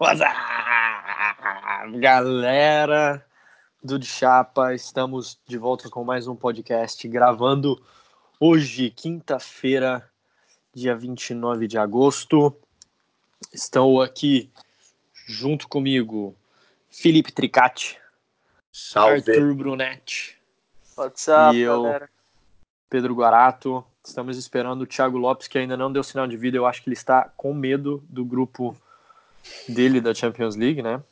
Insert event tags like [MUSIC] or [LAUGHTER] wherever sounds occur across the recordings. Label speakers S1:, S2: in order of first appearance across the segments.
S1: What's up, galera do De Chapa? Estamos de volta com mais um podcast, gravando hoje, quinta-feira, dia 29 de agosto. Estão aqui junto comigo Felipe Tricati,
S2: Salve.
S1: Arthur Brunetti
S3: What's up,
S1: e eu,
S3: galera?
S1: Pedro Guarato. Estamos esperando o Thiago Lopes, que ainda não deu sinal de vida. Eu acho que ele está com medo do grupo dele da Champions League, né?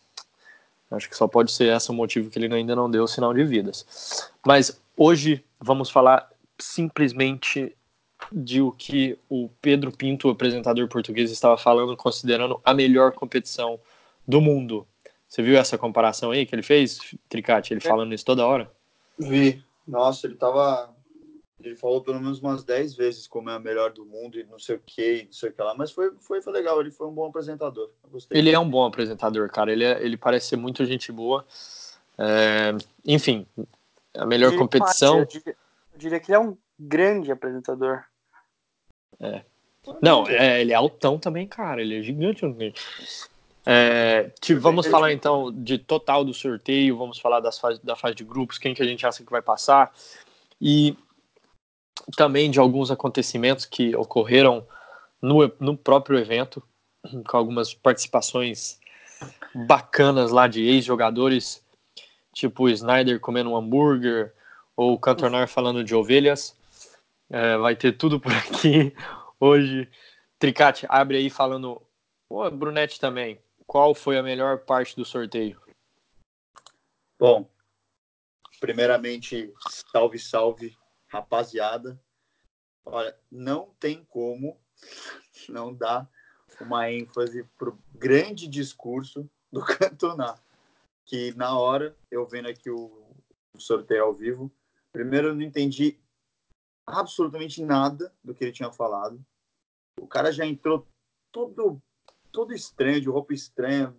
S1: Acho que só pode ser esse o motivo que ele ainda não deu sinal de vidas. Mas hoje vamos falar simplesmente de o que o Pedro Pinto, o apresentador português, estava falando, considerando a melhor competição do mundo. Você viu essa comparação aí que ele fez, Tricati? Ele falando isso toda hora?
S2: Vi. Nossa, ele tava. Ele falou pelo menos umas 10 vezes como é a melhor do mundo e não sei o que, não sei o que lá. Mas foi, foi, foi legal, ele foi um bom apresentador. Eu gostei.
S1: Ele é um bom apresentador, cara. Ele, é- ele parece ser muito gente boa. É, enfim, a melhor
S3: Eu
S1: competição.
S3: Eu diria, eu diria que ele é um grande apresentador.
S1: Não, é, ele é altão também, cara. Ele é gigante. É, ti- vamos falar então de total do sorteio, vamos falar das fase, da fase de grupos, quem que a gente acha que vai passar e também de alguns acontecimentos que ocorreram no, no próprio evento, com algumas participações bacanas lá de ex-jogadores, tipo o Snyder comendo um hambúrguer ou o Cantonar falando de ovelhas. É, vai ter tudo por [LAUGHS] aqui hoje. Tricate, abre aí falando. Pô, Brunete também. Qual foi a melhor parte do sorteio?
S2: Bom, primeiramente, salve, salve, rapaziada. Olha, não tem como não dar uma ênfase pro grande discurso do [LAUGHS] Cantona, que na hora, eu vendo aqui o, o sorteio ao vivo, primeiro eu não entendi absolutamente nada do que ele tinha falado. O cara já entrou todo, todo estranho, de roupa estranha,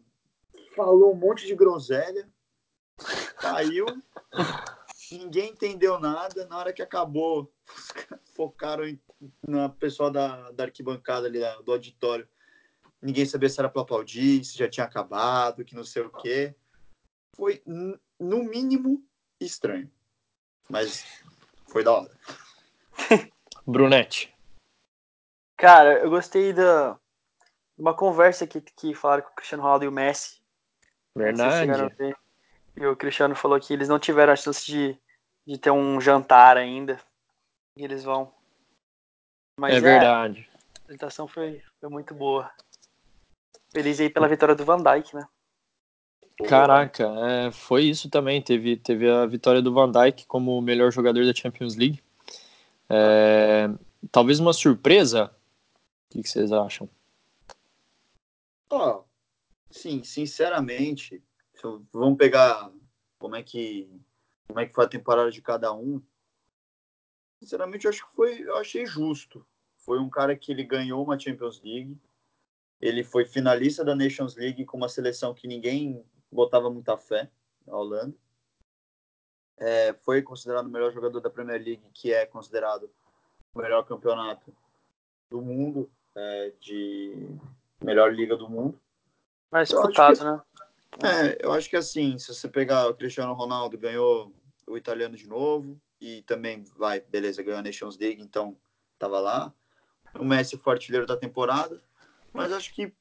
S2: falou um monte de groselha, caiu, ninguém entendeu nada. Na hora que acabou, os caras focaram em, na pessoa da, da arquibancada ali, da- do auditório. Ninguém sabia se era para aplaudir, se já tinha acabado, que não sei o quê. Foi, no mínimo, estranho. Mas foi da hora. [LAUGHS]
S1: Brunete.
S3: Cara, eu gostei da de uma conversa que, que falaram com o Cristiano Ronaldo e o Messi.
S1: Verdade.
S3: E o Cristiano falou que eles não tiveram a chance de, de ter um jantar ainda. E eles vão. Mas
S1: É
S3: é,
S1: verdade.
S3: a apresentação foi, foi muito boa. Feliz aí pela vitória do Van Dijk, né?
S1: Caraca, é, foi isso também. Teve, teve a vitória do Van Dijk como o melhor jogador da Champions League. É, talvez uma surpresa. O que, que vocês acham?
S2: Ó, sim, sinceramente, eu- vamos pegar como é que como é que foi a temporada de cada um. Sinceramente, eu acho que foi, eu achei justo. Foi um cara que ele ganhou uma Champions League. Ele foi finalista da Nations League com uma seleção que ninguém botava muita fé, a Holanda. É, foi considerado o melhor jogador da Premier League, que é considerado o melhor campeonato do mundo, é, de melhor liga do mundo. Acho
S3: disputado,
S2: que-
S3: né?
S2: É, eu acho que assim, se você pegar o Cristiano Ronaldo, ganhou o italiano de novo e também vai, beleza, ganhou a Nations League, então tava lá. O Messi foi artilheiro da temporada, mas acho que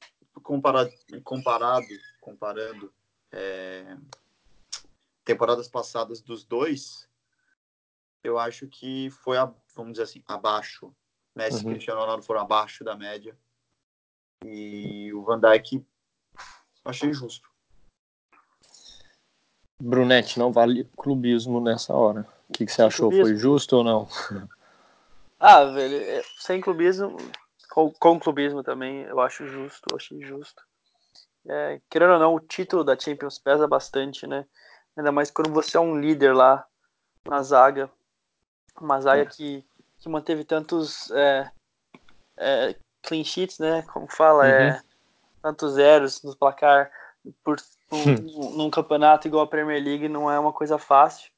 S2: comparado, comparado comparando é, temporadas passadas dos dois, eu acho que foi, a- vamos dizer assim, abaixo. Messi
S1: Uhum.
S2: e Cristiano Ronaldo foram abaixo da média. E o Van Dijk achei justo.
S1: Brunete, não vale clubismo nessa hora. O que, que você
S3: Sem
S1: achou?
S3: clubismo.
S1: Foi justo ou não?
S3: Ah, velho, é, sem clubismo, com, com clubismo também, eu acho justo, eu achei justo. É, querendo ou não, o título da Champions pesa bastante, né? Ainda mais quando você é um líder lá na zaga. Uma zaga
S1: É.
S3: que, que manteve tantos é, é, clean sheets, né? Como fala,
S1: Uhum.
S3: é, tantos zeros no placar por, um, num campeonato igual a Premier League não é uma coisa fácil.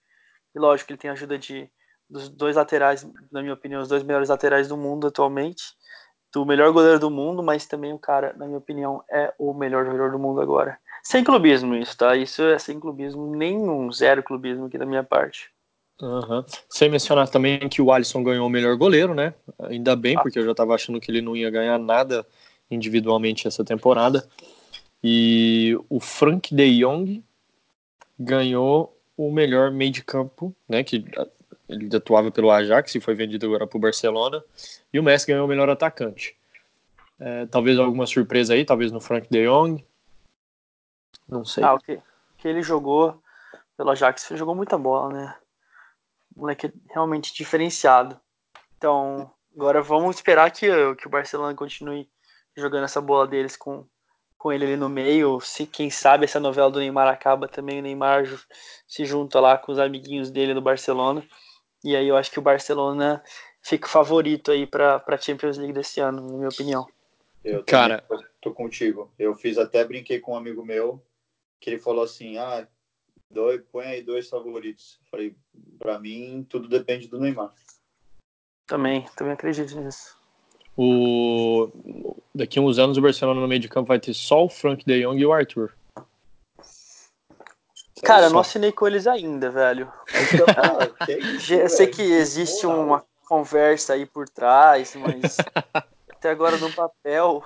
S3: E lógico que ele tem a ajuda de, dos dois laterais, na minha opinião, os dois melhores laterais do mundo atualmente. do melhor goleiro do mundo, mas também o cara, na minha opinião, é o melhor jogador do mundo agora. Sem clubismo isso, tá? Isso é sem clubismo nenhum, zero clubismo aqui da minha parte.
S1: Uhum. Sem mencionar também que o Alisson ganhou o melhor goleiro, né? Ainda bem, ah. porque eu já estava achando que ele não ia ganhar nada individualmente essa temporada. E o Frank de Jong ganhou o melhor meio de campo, né? Que ele atuava pelo Ajax e foi vendido agora para o Barcelona. E o Messi ganhou o melhor atacante. É, talvez alguma surpresa aí, talvez no Frank de Jong. Não sei.
S3: Ah, o que, que ele jogou pelo Ajax, ele jogou muita bola, né? moleque realmente diferenciado. Então, agora vamos esperar que, que o Barcelona continue jogando essa bola deles com, com ele ali no meio. Se quem sabe essa novela do Neymar acaba também, o Neymar se junta lá com os amiguinhos dele do Barcelona. E aí eu acho que o Barcelona fica favorito aí para a Champions League desse ano, na minha opinião.
S2: Eu Cara, tô contigo. Eu fiz até brinquei com um amigo meu que ele falou assim: "Ah, dois, põe aí dois favoritos". falei: "Para mim tudo depende do Neymar".
S3: Também, também acredito nisso.
S1: O... Daqui a uns anos o Barcelona no meio de campo vai ter só o Frank de Jong e o Arthur.
S3: Cara, eu não assinei com eles ainda, velho. [LAUGHS] eu sei que existe uma conversa aí por trás, mas [LAUGHS] até agora no papel.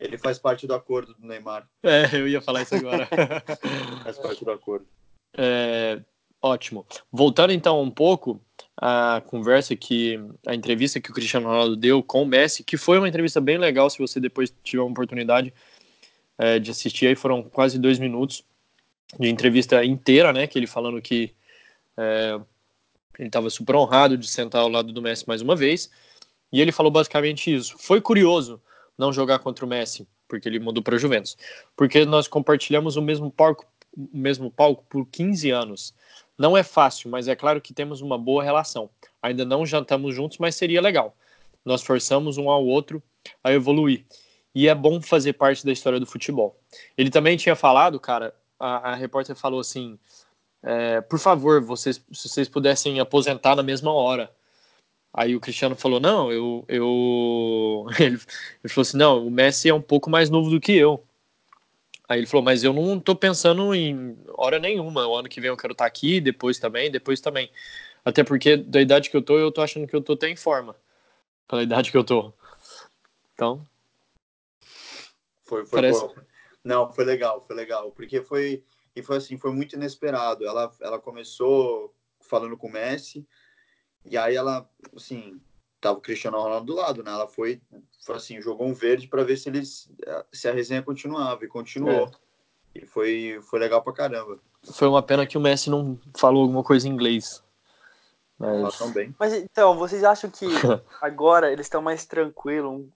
S2: Ele faz parte do acordo do Neymar.
S1: É, eu ia falar isso agora. [LAUGHS]
S2: faz parte do acordo.
S1: É, ótimo. Voltando então um pouco à conversa que a entrevista que o Cristiano Ronaldo deu com o Messi, que foi uma entrevista bem legal, se você depois tiver uma oportunidade é, de assistir aí, foram quase dois minutos de entrevista inteira, né? Que ele falando que é, ele estava super honrado de sentar ao lado do Messi mais uma vez. E ele falou basicamente isso. Foi curioso não jogar contra o Messi, porque ele mudou para Juventus, porque nós compartilhamos o mesmo palco, o mesmo palco por 15 anos. Não é fácil, mas é claro que temos uma boa relação. Ainda não jantamos juntos, mas seria legal. Nós forçamos um ao outro a evoluir. E é bom fazer parte da história do futebol. Ele também tinha falado, cara, a, a repórter falou assim: é, por favor, vocês, se vocês pudessem aposentar na mesma hora. Aí o Cristiano falou: não, eu. eu... [LAUGHS] Ele, ele falou assim: não, o Messi é um pouco mais novo do que eu. Aí ele falou: mas eu não tô pensando em hora nenhuma. O ano que vem eu quero estar tá aqui, depois também, depois também. Até porque da idade que eu tô, eu tô achando que eu tô até em forma. Pela idade que eu tô. Então.
S2: Foi, foi parece... Bom. Não, foi legal, foi legal, porque foi e foi assim, foi muito inesperado. Ela ela começou falando com o Messi e aí ela, assim, tava o Cristiano Ronaldo do lado, né? Ela foi, foi assim, jogou um verde para ver se eles se a resenha continuava e continuou. É. E foi foi legal pra caramba.
S1: Foi uma pena que o Messi não falou alguma coisa em inglês.
S2: Mas...
S3: Mas então, vocês acham que [LAUGHS] agora eles estão mais tranquilos,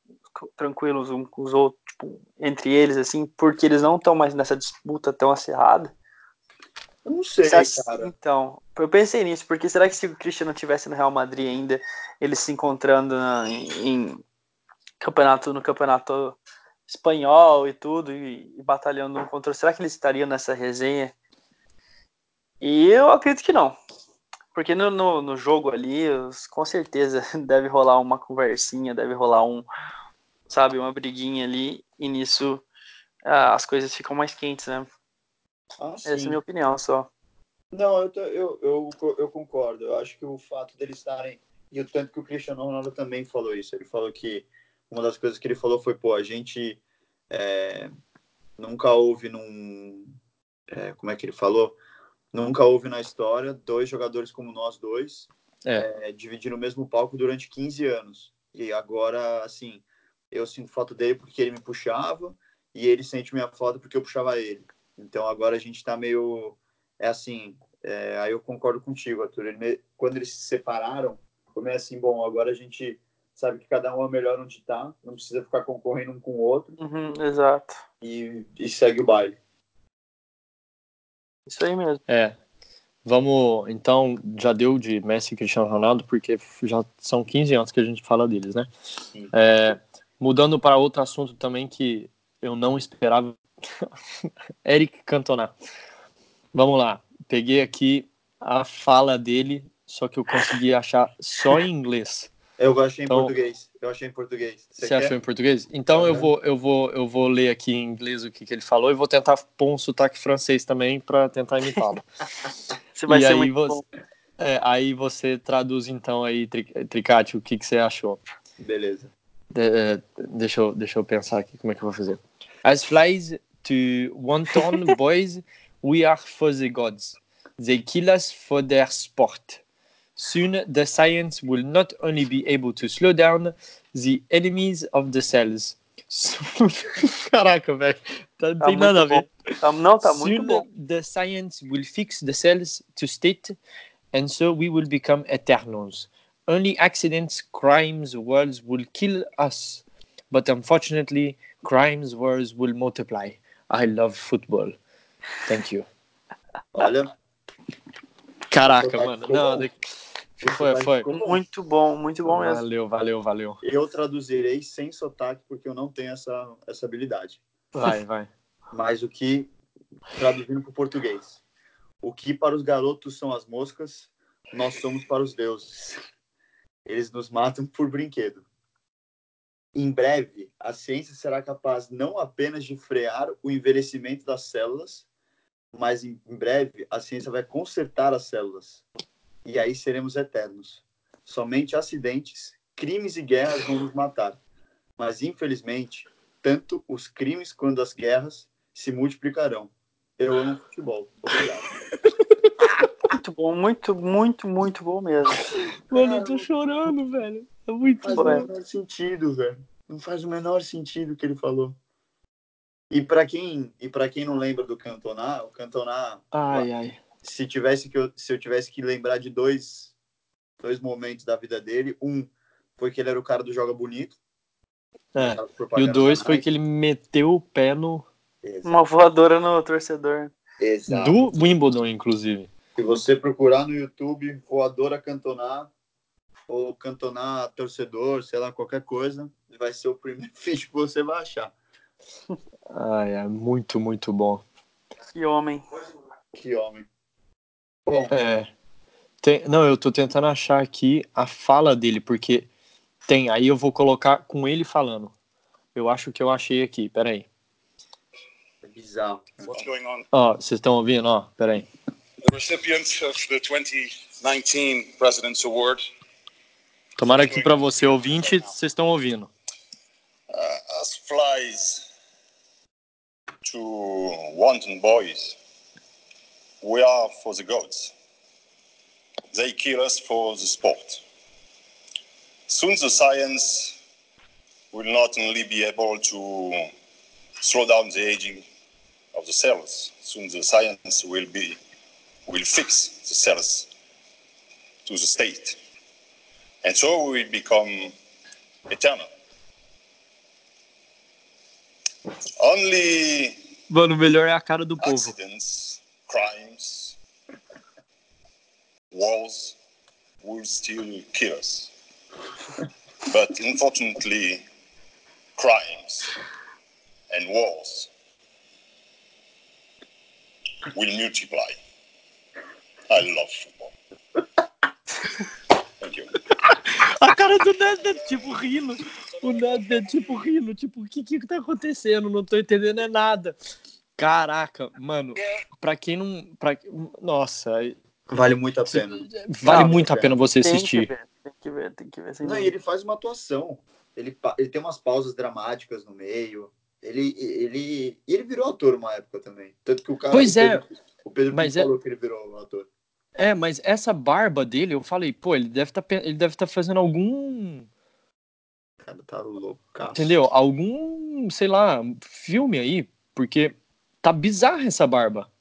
S3: tranquilos uns com os outros, tipo, entre eles, assim, porque eles não estão mais nessa disputa tão acirrada?
S2: Eu não sei, cara.
S3: Então, eu pensei nisso, porque será que se o Cristiano tivesse no Real Madrid ainda, eles se encontrando na, em, em, campeonato, no campeonato espanhol e tudo, e, e batalhando um contra será que eles estariam nessa resenha? E eu acredito que não. Porque no, no, no jogo ali, com certeza [LAUGHS] deve rolar uma conversinha, deve rolar um, sabe, uma briguinha ali, e nisso ah, as coisas ficam mais quentes, né? Ah, Essa é a minha opinião só.
S2: Não, eu, eu, eu, eu, concordo. Eu acho que o fato deles estarem. E o tanto que o Cristiano Ronaldo também falou isso. Ele falou que uma das coisas que ele falou foi: pô, a gente é, nunca houve num. É, como é que ele falou? Nunca houve na história dois jogadores como nós dois é. é dividindo o mesmo palco durante 15 anos. E agora, assim, eu sinto falta dele porque ele me puxava e ele sente minha falta porque eu puxava ele. Então agora a gente está meio. É assim, é, aí eu concordo contigo, Arthur. Ele, quando eles se separaram, meio assim: bom, agora a gente sabe que cada um é melhor onde está, não precisa ficar concorrendo um com o outro.
S3: Uhum, exato.
S2: E, e segue o baile.
S3: Isso aí mesmo.
S1: É. Vamos, então, já deu de Messi e Cristiano Ronaldo, porque já são 15 anos que a gente fala deles, né? É, mudando para outro assunto também que eu não esperava [LAUGHS] Eric Cantona. Vamos lá. Peguei aqui a fala dele, só que eu consegui achar só em inglês.
S2: Eu em então, português. Eu achei em português.
S1: Você, Você achou em português? Então uhum. eu, vou, eu, vou, eu vou ler aqui em inglês o que, que ele falou e vou tentar pôr um sotaque francês também para tentar imitá-lo. [LAUGHS]
S3: você vai e ser aí muito você,
S1: é, aí você traduz então aí, Tricati, o que, que você achou.
S2: Beleza.
S1: De, é, deixa, eu, deixa eu pensar aqui como é que eu vou fazer. As flies to wanton [LAUGHS] boys, we are for the gods. They kill us for their sport. Soon, the science will not only be able to slow down the enemies of the cells. Caraca, velho. Tá tem nada a ver.
S3: Não, tá Soon, muito bom.
S1: The science will fix the cells to state, and so we will become eternals. Only accidents, crimes, wars will kill us. But unfortunately, crimes, wars will multiply. I love football. Thank you.
S2: Olha.
S1: Caraca, mano. Não, foi, foi.
S3: Muito bom, muito bom
S1: valeu,
S3: mesmo.
S1: Valeu, valeu, valeu.
S2: Eu traduzirei sem sotaque, porque eu não tenho essa, essa habilidade.
S1: Vai, vai.
S2: Mas o que, traduzindo para o português, o que para os garotos são as moscas, nós somos para os deuses. Eles nos matam por brinquedo. Em breve, a ciência será capaz não apenas de frear o envelhecimento das células, mas em breve a ciência vai consertar as células e aí seremos eternos. Somente acidentes, crimes e guerras vão nos matar. Mas, infelizmente, tanto os crimes quanto as guerras se multiplicarão. Eu amo futebol. Obrigado. [LAUGHS]
S3: Muito bom, muito, muito, muito bom mesmo.
S1: Mano, eu tô chorando, velho. É muito
S2: Não
S1: bom.
S2: faz o menor sentido, velho. Não faz o menor sentido o que ele falou. E para quem e para quem não lembra do Cantona, o Cantona
S1: ai, ai
S2: se tivesse que eu, se eu tivesse que lembrar de dois dois momentos da vida dele, um foi que ele era o cara do joga bonito.
S1: É. E o dois foi que ele meteu o pé no
S3: Exato. uma voadora no torcedor.
S2: Exato.
S1: Do Wimbledon, inclusive.
S2: Se você procurar no YouTube voadora cantonar ou cantonar torcedor, sei lá, qualquer coisa, vai ser o primeiro [LAUGHS] vídeo que você vai achar.
S1: Ai, é muito, muito bom.
S3: Que homem.
S2: Que homem.
S1: Bom. É. Tem, não, eu tô tentando achar aqui a fala dele, porque tem, aí eu vou colocar com ele falando. Eu acho que eu achei aqui, peraí.
S2: É bizarro.
S4: What's going on?
S1: Ó, vocês estão ouvindo? Ó, peraí.
S4: The recipient of the 2019 President's Award.
S1: Tomara que para você ouvinte, vocês estão ouvindo.
S4: Uh, as flies to wanton boys we are for the gods. They kill us for the sport. Soon the science will not only be able to slow down the aging of the cells, soon the science will be will fix the cells to the state. And so we become eternal. Only
S1: Mano, o melhor é a cara do povo.
S4: Accidents crimes, wars will still kill us. but unfortunately, crimes and wars will multiply. I love football. [LAUGHS] Thank you.
S1: A cara do Ned tipo rindo. O Ned tipo rindo, tipo, o que que tá acontecendo? Não tô entendendo é nada. Caraca, mano, pra quem não. Pra, nossa.
S2: Vale muito a pena.
S1: Vale não, muito a pena você
S3: tem
S1: assistir.
S3: Que ver, tem que ver, tem que ver.
S2: Não, e ele faz uma atuação. Ele, ele tem umas pausas dramáticas no meio. Ele, ele, e ele virou ator uma época também. Tanto que o cara.
S1: Pois
S2: o
S1: é.
S2: Pedro, o Pedro
S1: mas
S2: é... falou que ele virou ator.
S1: É, mas essa barba dele, eu falei, pô, ele deve tá, ele deve estar tá fazendo algum.
S2: Cara, tá louco.
S1: Entendeu? Algum, sei lá, filme aí, porque Tá bizarra essa barba.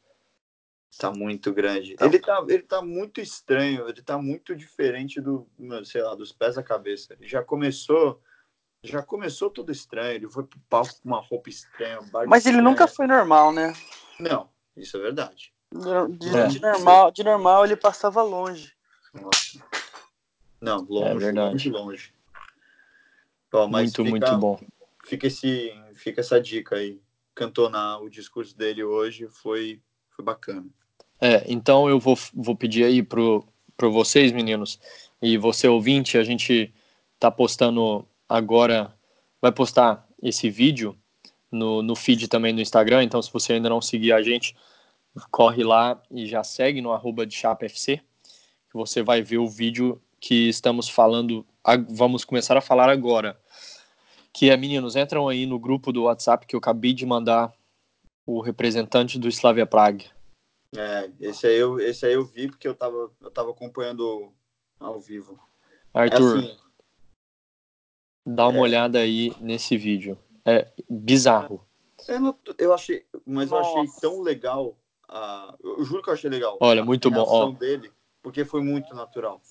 S2: Tá muito grande. Tá. Ele, tá, ele tá muito estranho, ele tá muito diferente do, sei lá, dos pés à cabeça. Ele já começou, já começou tudo estranho, ele foi pro palco com uma roupa estranha.
S3: Mas ele
S2: estranha.
S3: nunca foi normal, né?
S2: Não, isso é verdade.
S3: De, é. de normal, de normal ele passava longe.
S2: Nossa. Não, longe,
S1: é verdade.
S2: longe,
S1: muito,
S2: fica,
S1: muito bom.
S2: Fica, esse, fica essa dica aí. Cantonar o discurso dele hoje foi, foi bacana.
S1: É, então eu vou, vou pedir aí pro, pro vocês, meninos, e você ouvinte, a gente tá postando agora vai postar esse vídeo no, no feed também do Instagram, então se você ainda não seguir a gente, corre lá e já segue no arroba de ChapaFC, que você vai ver o vídeo que estamos falando, vamos começar a falar agora. Que é, meninos, entram aí no grupo do WhatsApp que eu acabei de mandar o representante do Slavia Prague.
S2: É, esse aí eu, esse aí eu vi porque eu tava, eu tava acompanhando ao vivo.
S1: Arthur, é assim, dá uma é... olhada aí nesse vídeo. É bizarro.
S2: Eu, não, eu achei, mas Nossa. eu achei tão legal. A, eu juro que eu achei legal.
S1: Olha, muito bom.
S2: Ó. dele, porque foi muito natural.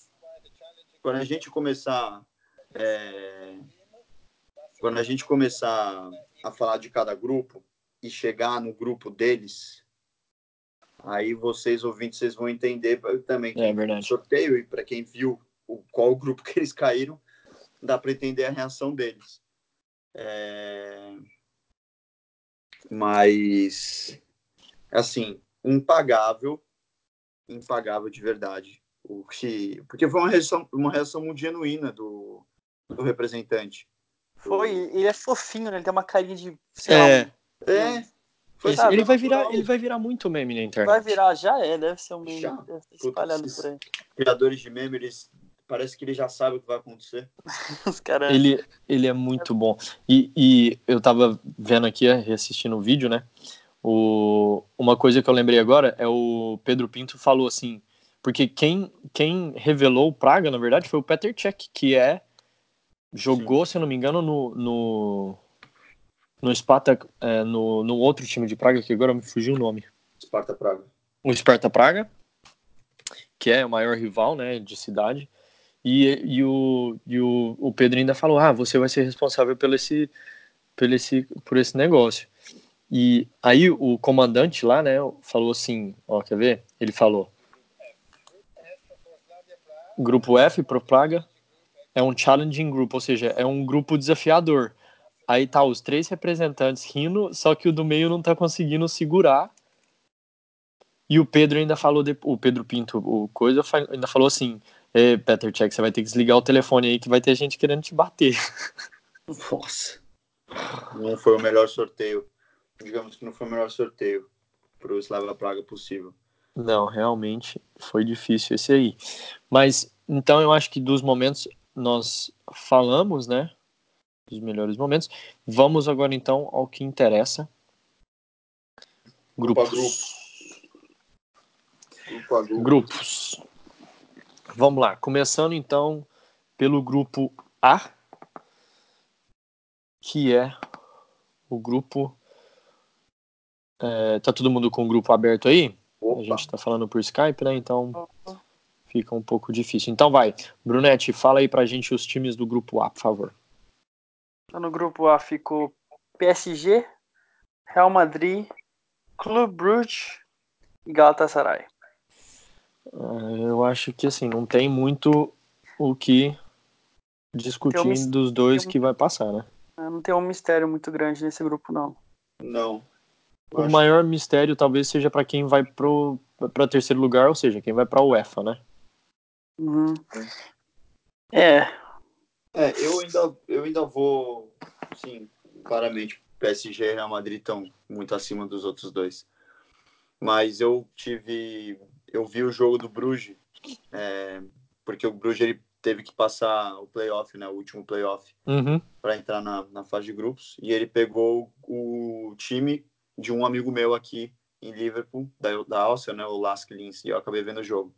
S2: Quando a gente começar, é, quando a gente começar a falar de cada grupo e chegar no grupo deles, aí vocês ouvintes vocês vão entender também
S1: é verdade.
S2: sorteio e para quem viu o, qual grupo [LAUGHS] que eles caíram, dá para entender a reação deles. É... Mas, assim, impagável, impagável de verdade. O que... Porque foi uma reação, uma reação muito genuína do, do representante.
S3: Foi, ele é fofinho, né? Ele tem uma carinha de.
S1: é.
S2: Lá, é.
S1: Foi, sabe, ele, vai virar, ele vai virar muito meme na internet.
S3: Vai virar, já é, deve ser um meme já. espalhado por aí.
S2: Criadores de meme, eles parece que ele já sabe o que vai acontecer. [LAUGHS]
S3: Os cara...
S1: ele, ele é muito bom. E, e eu tava vendo aqui, reassistindo o vídeo, né? O, uma coisa que eu lembrei agora é o Pedro Pinto falou assim, porque quem, quem revelou o Praga, na verdade, foi o Peter Cech, que é jogou, Sim. se eu não me engano, no, no, no Sparta, é, no, no outro time de Praga, que agora me fugiu o nome.
S2: Sparta Praga.
S1: O Sparta Praga, que é o maior rival, né, de cidade. E, e, o, e o, o Pedro ainda falou: ah, você vai ser responsável pelo esse, pelo esse, por esse negócio. E aí o comandante lá, né, falou assim: ó, quer ver? Ele falou: Grupo F pro Praga é um challenging group, ou seja, é um grupo desafiador. Aí tá os três representantes rindo, só que o do meio não tá conseguindo segurar. E o Pedro ainda falou, de, o Pedro Pinto, o coisa, ainda falou assim: Ei, Peter Check, você vai ter que desligar o telefone aí que vai ter gente querendo te bater. [LAUGHS]
S2: Nossa. Não foi o melhor sorteio. Digamos que não foi o melhor sorteio pro Slava Praga possível.
S1: Não, realmente foi difícil esse aí. Mas então eu acho que dos momentos nós falamos, né? Dos melhores momentos. Vamos agora então ao que interessa. Grupos.
S2: Grupo grupo.
S1: Grupos. Vamos lá, começando então pelo grupo A, que é o grupo. É, tá todo mundo com o grupo aberto aí? Opa. A gente tá falando por Skype, né? Então fica um pouco difícil. Então vai, Brunete, fala aí pra gente os times do grupo A, por favor.
S3: Então, no grupo A ficou PSG, Real Madrid, Clube Brugge e Galatasaray.
S1: Ah, eu acho que assim, não tem muito o que discutir um dos dois que vai passar, né?
S3: É, não tem um mistério muito grande nesse grupo, não.
S2: Não.
S1: O maior mistério talvez seja para quem vai pro para terceiro lugar, ou seja, quem vai para a UEFA, né?
S3: Uhum. É.
S2: É, eu ainda eu ainda vou, sim, claramente PSG e Real Madrid estão muito acima dos outros dois. Mas eu tive eu vi o jogo do Bruges, é, porque o Bruges ele teve que passar o playoff, né, o último playoff,
S1: uhum.
S2: para entrar na, na fase de grupos, e ele pegou o time de um amigo meu aqui em Liverpool, da, da Áustria, né, o Lask Linz, e eu acabei vendo o jogo.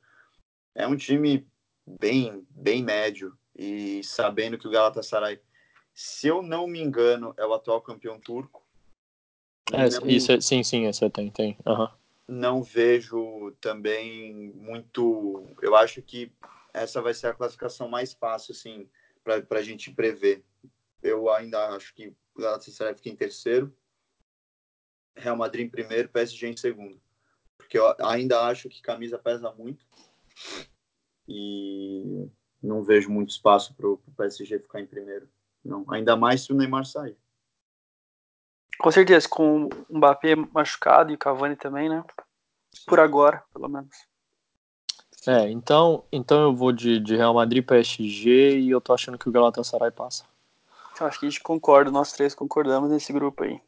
S2: É um time bem, bem médio, e sabendo que o Galatasaray, se eu não me engano, é o atual campeão turco.
S1: É, isso, é, sim, sim, esse tem, tem. Uhum
S2: não vejo também muito. Eu acho que essa vai ser a classificação mais fácil, assim, para a gente prever. Eu ainda acho que o Galatasaray fica em terceiro, Real Madrid em primeiro, PSG em segundo. Porque eu ainda acho que camisa pesa muito e não vejo muito espaço para o PSG ficar em primeiro. Não, ainda mais se o Neymar sair.
S3: Com certeza, com o Mbappé machucado e o Cavani também, né? Por agora, pelo menos.
S1: É, então, então eu vou de, de Real Madrid PSG e eu tô achando que o Galatasaray passa.
S3: Eu acho que a gente concorda, nós três concordamos nesse grupo aí.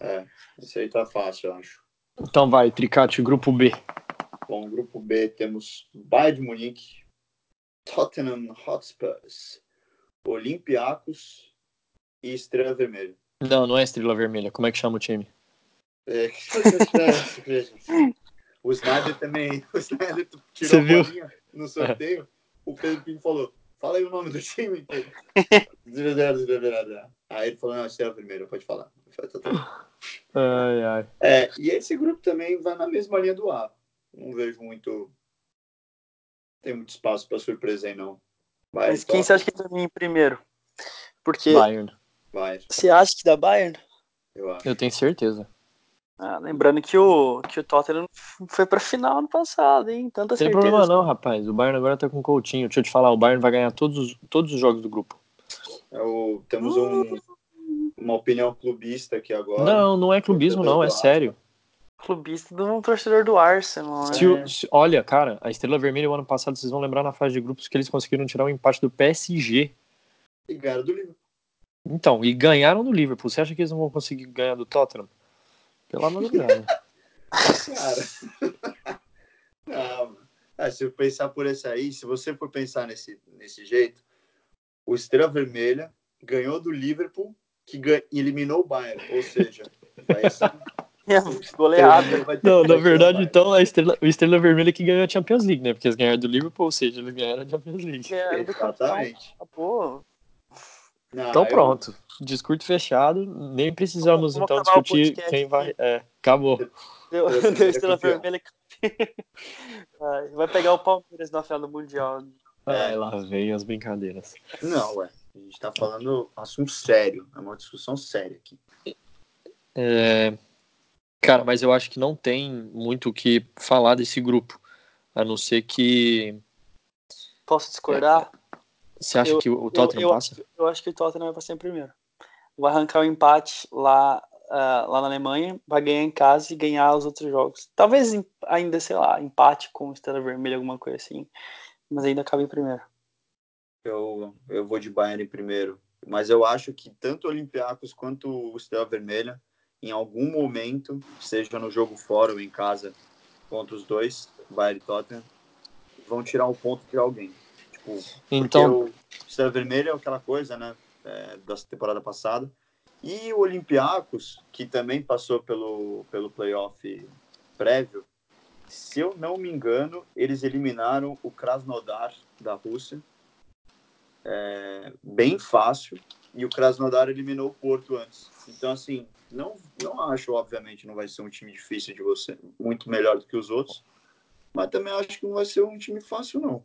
S2: É, esse aí tá fácil, eu acho.
S1: Então vai, Tricate, grupo B.
S2: Bom, grupo B temos Bayern de Munique, Tottenham Hotspurs, Olympiacos e Estrela Vermelha.
S1: Não, não é Estrela Vermelha. Como é que chama o time?
S2: É, [LAUGHS] o Snyder também. [LAUGHS] O Snyder tirou
S1: Você viu?
S2: a bolinha no sorteio. O Pedro Pinto falou: fala aí o nome do time. [LAUGHS] aí ele falou: não, Estrela Vermelha, pode falar. Eu falei, "Tá, tá."
S1: Ai, ai.
S2: É, e esse grupo também vai na mesma linha do A. Não vejo muito. Tem muito espaço para surpresa aí, não. Vai,
S3: Mas quem você acha que termina em primeiro? Porque
S1: Bayern.
S2: Vai,
S3: você acha que dá Bayern?
S2: eu acho.
S1: Eu tenho certeza.
S3: Ah, lembrando que o, que o Tottenham foi pra final ano passado, hein? Tanta
S1: Não tem
S3: certeza.
S1: problema não, rapaz. O Bayern agora tá com o Coutinho. Deixa eu te falar, o Bayern vai ganhar todos os, todos os jogos do grupo.
S2: É o- temos um, uma opinião clubista aqui agora.
S1: Não, não é clubismo não, é sério.
S3: Clubista de um torcedor do Arsenal, né?
S1: Se o- se- olha, cara, a Estrela Vermelha o ano passado, vocês vão lembrar na fase de grupos que eles conseguiram tirar o empate do PSG.
S2: E ganharam do Liverpool.
S1: Então, e ganharam do Liverpool. Você acha que eles não vão conseguir ganhar do Tottenham? Pelo amor de Deus. né?
S2: Cara. [LAUGHS] não, é, se eu pensar por esse aí, se você for pensar nesse, nesse jeito, o Estrela Vermelha ganhou do Liverpool, que gan- eliminou o Bayern. Ou seja, vai ser- [LAUGHS]
S3: É, goleada.
S1: Não, na verdade, então, a Estrela, o Estrela Vermelha que ganhou a Champions League, né? Porque eles ganharam do Liverpool, ou seja, eles ganharam a Champions League.
S3: É, do.
S2: Exatamente. Não,
S1: Então
S2: eu-
S1: pronto, discurso fechado, nem precisamos
S3: Vamos
S1: então discutir quem vai. É, acabou.
S3: Deu, [LAUGHS]
S2: Estrela
S3: deu
S2: Vermelha
S3: estrela [LAUGHS] vermelha. Vai, pegar o Palmeiras na final do Mundial.
S1: Ai, lá vem as brincadeiras.
S2: Não, ué. A gente tá falando assunto sério. É uma discussão séria aqui.
S1: É, Cara, mas eu acho que não tem muito o que falar desse grupo, a não ser que.
S3: Posso discordar?
S1: Você acha
S3: Eu-
S1: que o Tottenham
S3: eu,
S1: passa?
S3: Eu, eu acho que o Tottenham vai passar em primeiro. Vai arrancar o empate lá, ah, lá na Alemanha, vai ganhar em casa e ganhar os outros jogos. Talvez ainda, sei lá, empate com Estrela Vermelha, alguma coisa assim. Mas ainda acaba em primeiro.
S2: Eu, eu vou de Bayern em primeiro. Mas eu acho que tanto o Olympiacos quanto o Estrela Vermelha, em algum momento, seja no jogo fora ou em casa, contra os dois, Bayern e Tottenham, vão tirar um ponto de alguém. Tipo,
S1: Então,
S2: porque o Estrela Vermelha é aquela coisa, né? É, da temporada passada. E o Olympiacos, que também passou pelo, pelo playoff prévio, se eu não me engano, eles eliminaram o Krasnodar da Rússia. É, bem fácil. E o Krasnodar eliminou o Porto antes. Então, assim, não, não acho, obviamente, não vai ser um time difícil de você, muito melhor do que os outros. Mas também acho que não vai ser um time fácil, não.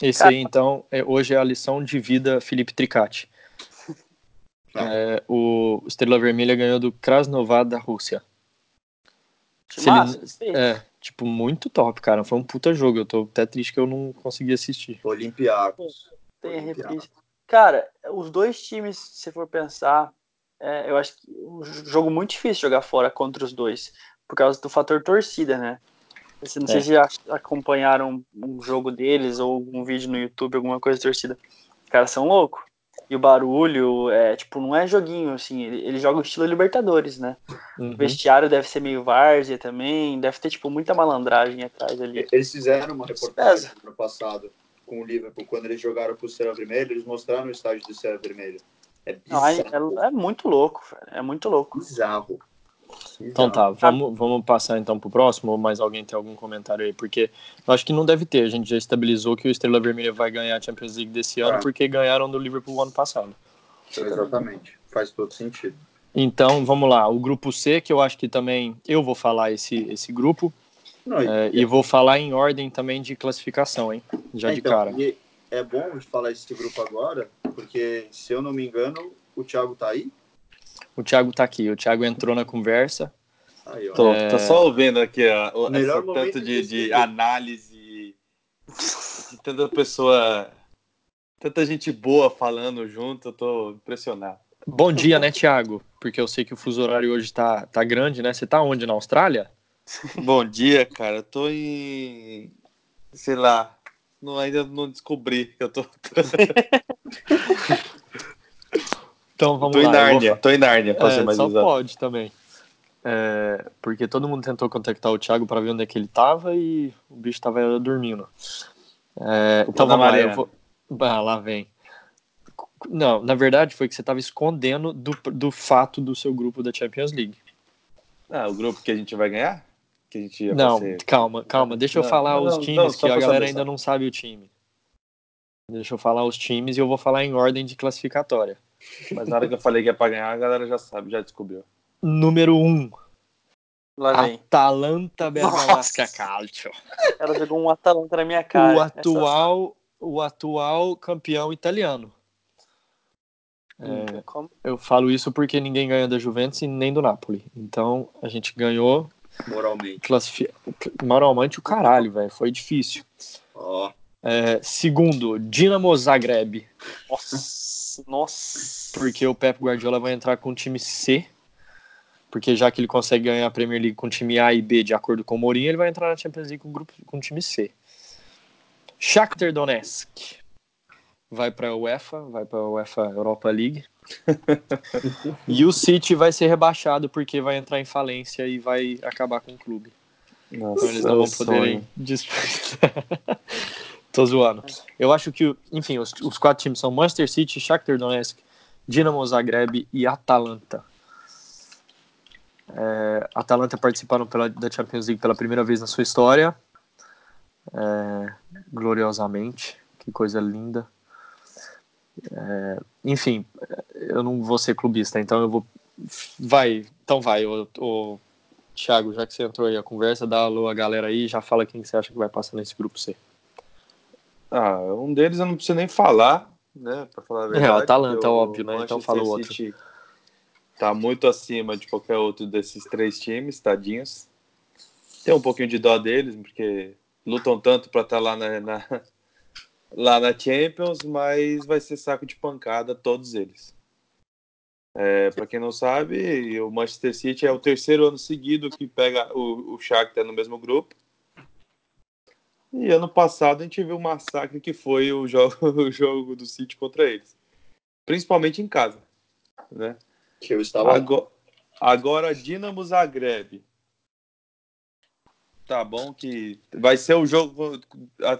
S1: esse aí, então, é- hoje é a lição de vida Felipe Tricati.
S2: Ah.
S1: É, o Estrela Vermelha ganhou do Krasnodar da Rússia.
S3: Massa,
S1: ele-. É, tipo, muito top, cara. Foi um puta jogo. Eu tô até triste que eu não consegui assistir.
S2: Olympiacos.
S3: Tem
S2: Olympiacos.
S3: Cara, os dois times, se for pensar, é, eu acho que um jogo muito difícil jogar fora contra os dois, por causa do fator torcida, né? Não sei
S1: É.
S3: se já acompanharam um jogo deles ou algum vídeo no YouTube, alguma coisa de torcida. Os caras são loucos. E o barulho, é, tipo, não é joguinho, assim, ele- eles jogam estilo Libertadores, né?
S1: Uhum.
S3: O vestiário deve ser meio várzea também, deve ter, tipo, muita malandragem atrás ali.
S2: Eles fizeram uma reportagem
S3: Pesa.
S2: no ano passado com o Liverpool, quando eles jogaram com o Estrela Vermelha, eles mostraram o estádio do Estrela Vermelha. É
S3: Não, é,
S2: bizarro.
S3: é- é muito louco, velho, é muito louco.
S2: bizarro.
S1: Então
S2: Bizarro.
S1: tá, vamos, vamos passar então pro próximo, ou mais alguém tem algum comentário aí? Porque eu acho que não deve ter, a gente já estabilizou que o Estrela Vermelha vai ganhar a Champions League desse ano,
S2: É.
S1: porque ganharam do Liverpool ano passado.
S2: Exatamente. Faz todo sentido.
S1: Então, vamos lá, o grupo C, que eu acho que também eu vou falar esse, esse grupo,
S2: Não, e-
S1: é, e vou falar em ordem também de classificação, hein? Já
S2: é,
S1: de
S2: então,
S1: cara.
S2: é bom falar esse grupo agora, porque, se eu não me engano, o Thiago tá aí.
S1: O Thiago tá aqui, o Thiago entrou na conversa.
S2: Aí, ó.
S5: Tô,
S1: É.
S5: tô só ouvindo aqui ó, o-
S2: Melhor
S5: tanto de, de análise, de tanta pessoa, tanta gente boa falando junto, eu tô impressionado.
S1: Bom dia, né, Thiago? Porque eu sei que o fuso horário hoje tá, tá grande, né? Você tá onde? Na Austrália? [LAUGHS]
S5: Bom dia, cara. Eu tô em. sei lá. Não, ainda não descobri que eu tô. [LAUGHS]
S1: Então vamos
S5: tô
S1: lá.
S5: Em Nárnia, tô em Nárnia, pra
S1: é,
S5: ser mais
S1: só
S5: exato.
S1: pode também. É, porque todo mundo tentou contactar o Thiago para ver onde é que ele tava e o bicho tava dormindo. É, então vamos lá, eu vou. Ah, lá vem. Não, na verdade foi que você tava escondendo do, do fato do seu grupo da Champions League.
S5: Ah, o grupo que a gente vai ganhar? Que a gente
S1: Não,
S5: ser...
S1: calma, calma. Deixa eu
S5: Não,
S1: falar
S5: não,
S1: os
S5: não,
S1: times, que a galera ainda não sabe o time. Deixa eu falar os times e eu vou falar em ordem de classificatória.
S5: Mas na hora que eu falei que é pra ganhar, a galera já sabe, já descobriu.
S1: Número 1, um,
S3: Lá vem.
S1: Atalanta Bergamasca. Calcio.
S3: Ela jogou um Atalanta na minha cara.
S1: O
S3: Essa-
S1: atual, o atual campeão italiano. É,
S3: Como?
S1: eu falo isso porque ninguém ganha da Juventus e nem do Napoli. Então a gente ganhou
S2: Moralmente.
S1: classifi... moralmente o caralho, velho. Foi difícil.
S2: Ó,
S1: É, segundo, Dinamo Zagreb,
S3: Nossa, nossa.
S1: porque o Pep Guardiola vai entrar com o time C. Porque já que ele consegue ganhar a Premier League com o time A e B de acordo com o Mourinho, ele vai entrar na Champions League com o grupo com o time C. Shakhtar Donetsk vai para a UEFA, vai para a UEFA Europa League. [LAUGHS] e o City vai ser rebaixado porque vai entrar em falência e vai acabar com o clube.
S5: Nossa,
S1: Então eles não vão poderem [LAUGHS] disputar. Tô zoando. Eu acho que, enfim, os, os quatro times são Manchester City, Shakhtar Donetsk, Dinamo Zagreb e Atalanta. É, Atalanta participaram pela, da Champions League pela primeira vez na sua história. É, gloriosamente. Que coisa linda. É, enfim, eu não vou ser clubista, então eu vou. Vai, então vai, o, o Thiago, já que você entrou aí a conversa, dá alô a galera aí já fala quem você acha que vai passar nesse grupo C.
S5: Ah, um deles eu não preciso nem falar, né? Pra falar a verdade.
S1: É, o Atalanta,
S5: o
S1: óbvio, né? Então fala o outro.
S5: City Tá muito acima de qualquer outro desses três times, tadinhos. Tem um pouquinho de dó deles, porque lutam tanto pra estar lá na, na- [LAUGHS] lá na Champions, mas vai ser saco de pancada todos eles. É, para quem não sabe, o Manchester City é o terceiro ano seguido que pega o, o Shakhtar no mesmo grupo. E ano passado a gente viu o massacre que foi o jogo, [LAUGHS] o jogo do City contra eles. Principalmente em casa. Né?
S2: que eu estava.
S5: Agora, agora Dinamo Zagreb. Tá bom que vai ser o jogo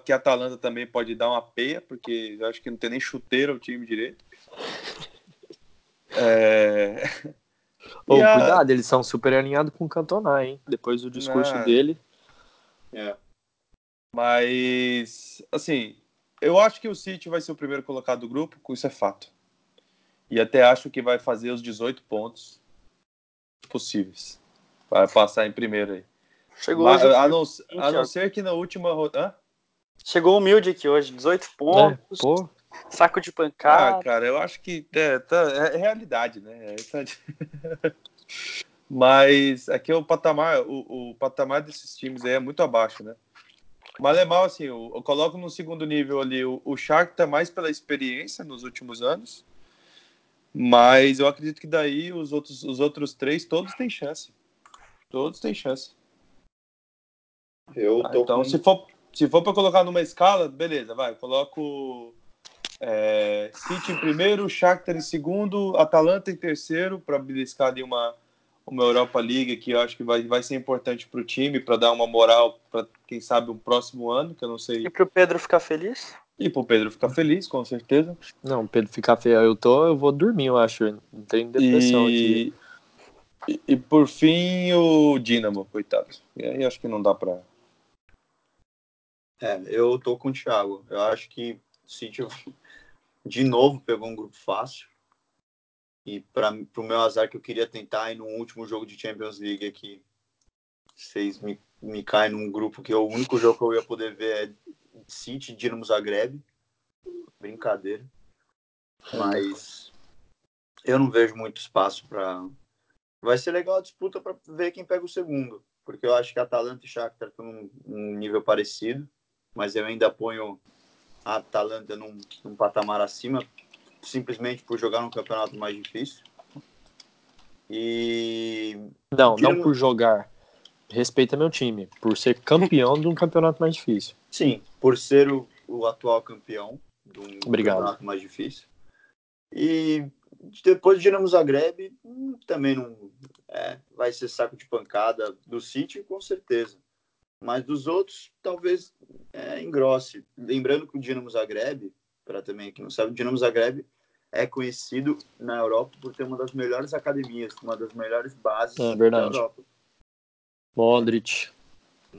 S5: que a Atalanta também pode dar uma peia, porque eu acho que não tem nem chuteiro o time direito. É... E a-
S1: cuidado, eles são super alinhados com o Cantona, hein? Depois do discurso
S5: Não.
S1: dele.
S2: É.
S5: Mas, assim, eu acho que o City vai ser o primeiro colocado do grupo, isso é fato. E até acho que vai fazer os 18 pontos possíveis. Vai passar em primeiro aí.
S3: Chegou,
S5: Mas,
S3: hoje,
S5: a, não, a não ser que na última rodada.
S3: chegou humilde aqui hoje, 18
S1: Né?
S3: pontos,
S1: Pô,
S3: saco de
S5: Ah,
S3: pancada.
S5: cara, eu acho que é, tá- é realidade, né? É essa- [LAUGHS] Mas aqui é o patamar, o, o patamar desses times aí é muito abaixo, né? Mas é mal assim, eu, eu coloco no segundo nível ali o, o Shakhtar mais pela experiência nos últimos anos, mas eu acredito que daí os outros, os outros três todos têm chance, todos têm chance.
S2: Eu
S5: Ah, então,
S2: com...
S5: se for, se for para colocar numa escala, beleza, vai. Coloco é, City em primeiro, Shakhtar em segundo, Atalanta em terceiro, para beliscar ali uma, uma Europa League que eu acho que vai, vai ser importante para o time, para dar uma moral para, quem sabe, um próximo ano, que eu não sei.
S3: E pro Pedro ficar feliz?
S5: E para o Pedro ficar feliz, com certeza.
S1: não, Pedro ficar feio, eu tô, eu vou dormir, eu acho. Não tem depressão aqui.
S5: E, e, e por fim, o Dinamo, coitado. E aí acho que não dá para.
S2: É, eu tô com o Thiago. Eu acho que o City de novo pegou um grupo fácil. E para o meu azar que eu queria tentar ir no último jogo de Champions League aqui, vocês me, me caem num grupo que o único jogo que eu ia poder ver é City Dinamo Zagreb. Brincadeira. Mas eu não vejo muito espaço para Vai ser legal a disputa para ver quem pega o segundo, porque eu acho que Atalanta e Shakhtar estão num, num nível parecido, mas eu ainda ponho a Atalanta num, num patamar acima, simplesmente por jogar num campeonato mais difícil. E
S1: Não, não por jogar. Respeita meu time, por ser campeão de um campeonato mais difícil.
S2: sim, por ser o, o atual campeão de um
S1: Obrigado.
S2: campeonato mais difícil. E depois do Dinamo Zagreb, hum, também não é, vai ser saco de pancada do City, com certeza. Mas dos outros, talvez é, engrosse. Lembrando que o Dinamo Zagreb, para também quem não sabe, o Dinamo Zagreb é conhecido na Europa por ter uma das melhores academias, uma das melhores bases
S1: É
S2: da. Europa.
S1: Modric.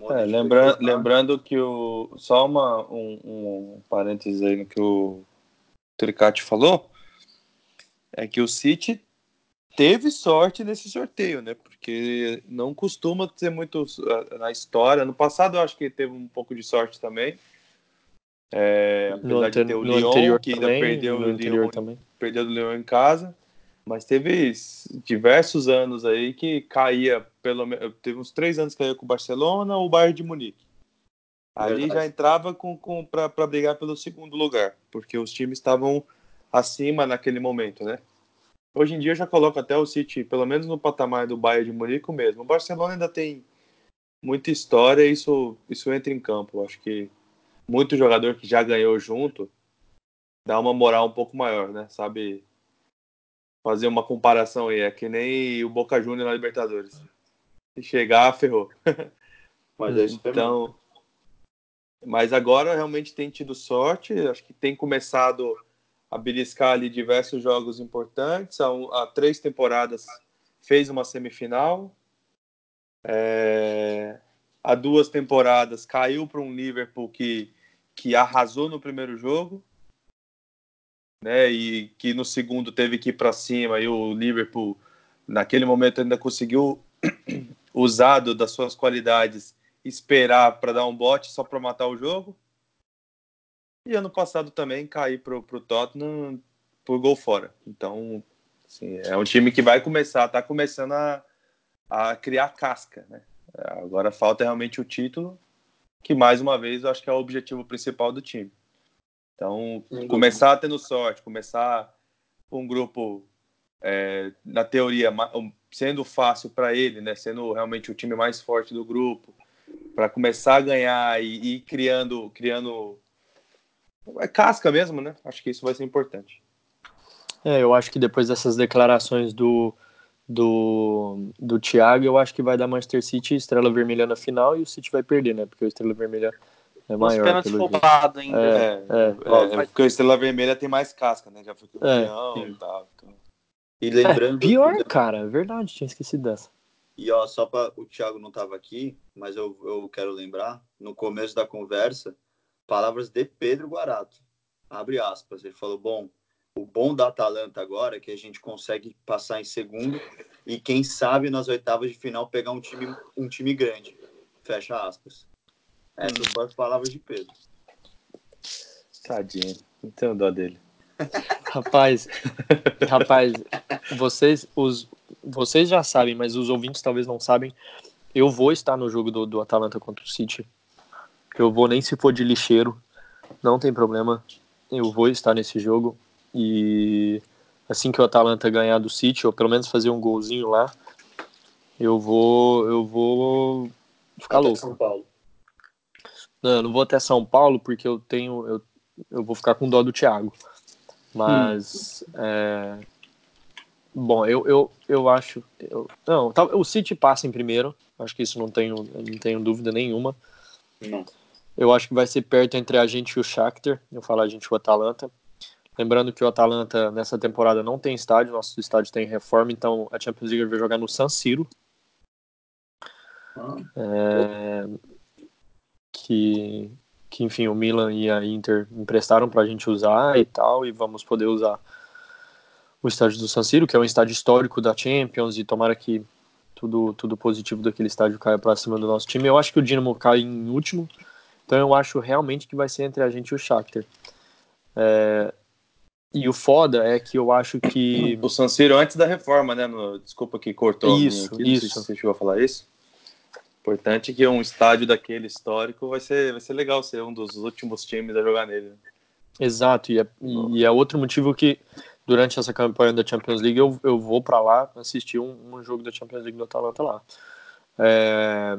S5: É, lembra, lembrando que o. Só uma, um, um parênteses aí no que o Tricati falou. É que o City teve sorte nesse sorteio, né? Porque não costuma ter muito na história. No passado eu acho que teve um pouco de sorte também. É, apesar de ter o Lyon, que ainda
S1: também,
S5: perdeu o Lyon,
S1: também.
S5: perdeu do Leão em casa, mas teve diversos anos aí que caía, pelo menos, teve uns três anos que caía com o Barcelona ou o Bayern de Munique. Ali já entrava com, com, para brigar pelo segundo lugar, porque os times estavam acima naquele momento, né? Hoje em dia eu já coloco até o City, pelo menos no patamar do Bayern de Munique mesmo. O Barcelona ainda tem muita história e isso, isso entra em campo. Acho que muito jogador que já ganhou junto dá uma moral um pouco maior, né? Sabe fazer uma comparação aí. É que nem o Boca Juniors na Libertadores. Se chegar, ferrou. [LAUGHS]
S2: Mas é.
S5: Então, mas agora realmente tem tido sorte. Acho que tem começado a beliscar ali diversos jogos importantes. Há, um- há três temporadas fez uma semifinal. É, há duas temporadas caiu para um Liverpool que, que arrasou no primeiro jogo. Né, e que no segundo teve que ir para cima e o Liverpool naquele momento ainda conseguiu [CLEARS THROAT] usado das suas qualidades esperar para dar um bote só para matar o jogo. E ano passado também cair pro, pro Tottenham por gol fora. Então, assim, é um time que vai começar, tá começando a, a criar casca, né? Agora falta realmente o título, que mais uma vez eu acho que é o objetivo principal do time. Então, começar tendo sorte, começar com um grupo, é, na teoria, sendo fácil para ele, né? Sendo realmente o time mais forte do grupo, para começar a ganhar e e ir criando, criando é casca mesmo, né? Acho que isso vai ser importante.
S1: É, eu acho que depois dessas declarações do, do, do Thiago, eu acho que vai dar Manchester City e Estrela Vermelha na final e o City vai perder, né? Porque o Estrela Vermelha é
S3: Os
S1: maior.
S3: pênaltis
S1: Pelo jeito.
S3: roubados ainda.
S1: É,
S5: É,
S1: é.
S5: é, é, porque o Estrela Vermelha tem mais casca, né? Já foi campeão
S1: sim.
S5: e tal. Então...
S2: E lembrando.
S1: Pior, cara, é verdade, tinha esquecido dessa.
S2: E ó, só para o Thiago não estava aqui, mas eu, eu quero lembrar, no começo da conversa, palavras de Pedro Guarato. Abre aspas. Ele falou: bom, o bom da Atalanta agora é que a gente consegue passar em segundo e quem sabe nas oitavas de final pegar um time, um time grande. Fecha aspas. Essas foram as palavras de Pedro.
S5: Tadinho, não tenho dó dele. [LAUGHS]
S1: Rapaz, [LAUGHS] rapaz, vocês, os, vocês já sabem, mas os ouvintes talvez não sabem. Eu vou estar no jogo do, do Atalanta contra o City. Eu vou nem se for de lixeiro, não tem problema. Eu vou estar nesse jogo e assim que o Atalanta ganhar do City, ou pelo menos fazer um golzinho lá, eu vou, eu vou ficar
S2: Até
S1: louco.
S2: São Paulo.
S1: Não, eu não vou até São Paulo porque eu tenho. Eu, eu vou ficar com dó do Thiago. Mas. é, bom, eu, eu, eu acho. eu- não, tá- o City passa em primeiro. Acho que isso não tenho, não tenho dúvida nenhuma.
S2: Não.
S1: Eu acho que vai ser perto entre a gente e o Shakhtar. Eu falo a gente e o Atalanta. Lembrando que o Atalanta nessa temporada não tem estádio, nosso estádio tem reforma, então a Champions League vai jogar no San Siro.
S2: Ah,
S1: É, que, que enfim o Milan e a Inter emprestaram para a gente usar e tal e vamos poder usar o estádio do San Siro que é um estádio histórico da Champions e tomara que tudo tudo positivo daquele estádio caia para cima do nosso time. Eu acho que o Dinamo cai em último então eu acho realmente que vai ser entre a gente e o Shakhtar. É, e o foda é que eu acho que
S5: O San Siro antes da reforma, né? no- desculpa que cortou
S1: Isso,
S5: aqui,
S1: isso.
S5: se você chegou a falar isso. Importante que um estádio daquele histórico vai ser, vai ser legal ser um dos últimos times a jogar nele. né?
S1: Exato, e é, e é outro motivo que durante essa campanha da Champions League eu, eu vou para lá assistir um, um jogo da Champions League do Atalanta lá. É,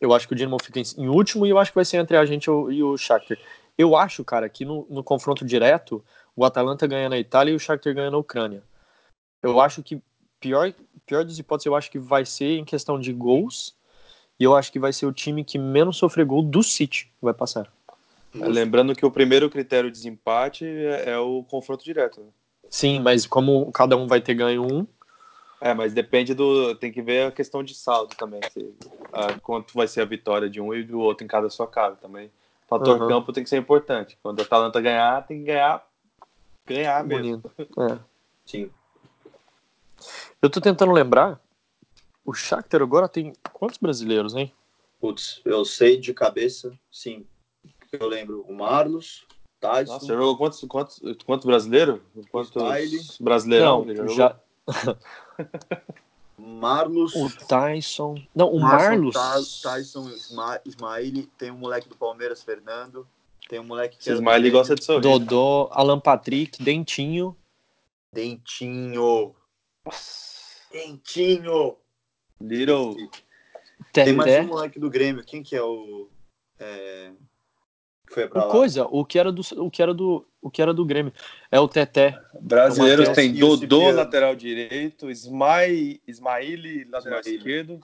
S1: eu acho que o Dinamo fica em, em último e eu acho que vai ser entre a gente e o, e o Shakhtar. Eu acho, cara, que no, no confronto direto o Atalanta ganha na Itália e o Shakhtar ganha na Ucrânia. Eu acho que pior, pior das hipóteses, eu acho que vai ser em questão de gols. E eu acho que vai ser o time que menos sofrer gol do City que vai passar.
S5: É, lembrando que o primeiro critério de desempate é, é o confronto direto. Né?
S1: Sim, mas como cada um vai ter ganho um.
S5: É, mas depende do. Tem que ver a questão de saldo também. Se, a, quanto vai ser a vitória de um e do outro em cada sua casa também. O fator
S1: Uhum.
S5: campo tem que ser importante. Quando a Atalanta ganhar, tem que ganhar. Ganhar mesmo.
S1: Bonito. É.
S2: Sim.
S1: Eu tô tentando lembrar. O Shakhtar agora tem quantos brasileiros, hein?
S2: Putz, eu sei de cabeça, sim. Eu lembro o Marlos, Tyson,
S5: Nossa, você jogou quantos, quantos, quantos brasileiros? Quantos
S2: Smiley.
S5: brasileirão?
S1: Não, já, [LAUGHS]
S2: Marlos,
S1: o Tyson. Não, o Marlos.
S2: Ty- Tyson, Ismaili, tem um moleque do Palmeiras, Fernando, tem um moleque que
S5: Smiley gosta de sorrir.
S1: Dodô, Alan Patrick, Dentinho.
S2: Dentinho,
S3: Nossa.
S2: Dentinho.
S5: Little.
S2: Tem mais um moleque do Grêmio, quem que é o é, que foi pra
S1: O
S2: lá?
S1: coisa, o que era do o que era do o que era do Grêmio é o Teté.
S5: Brasileiros tem Dodô, lateral direito, Ismail, Ismaili, lateral
S2: Ismaili.
S5: esquerdo,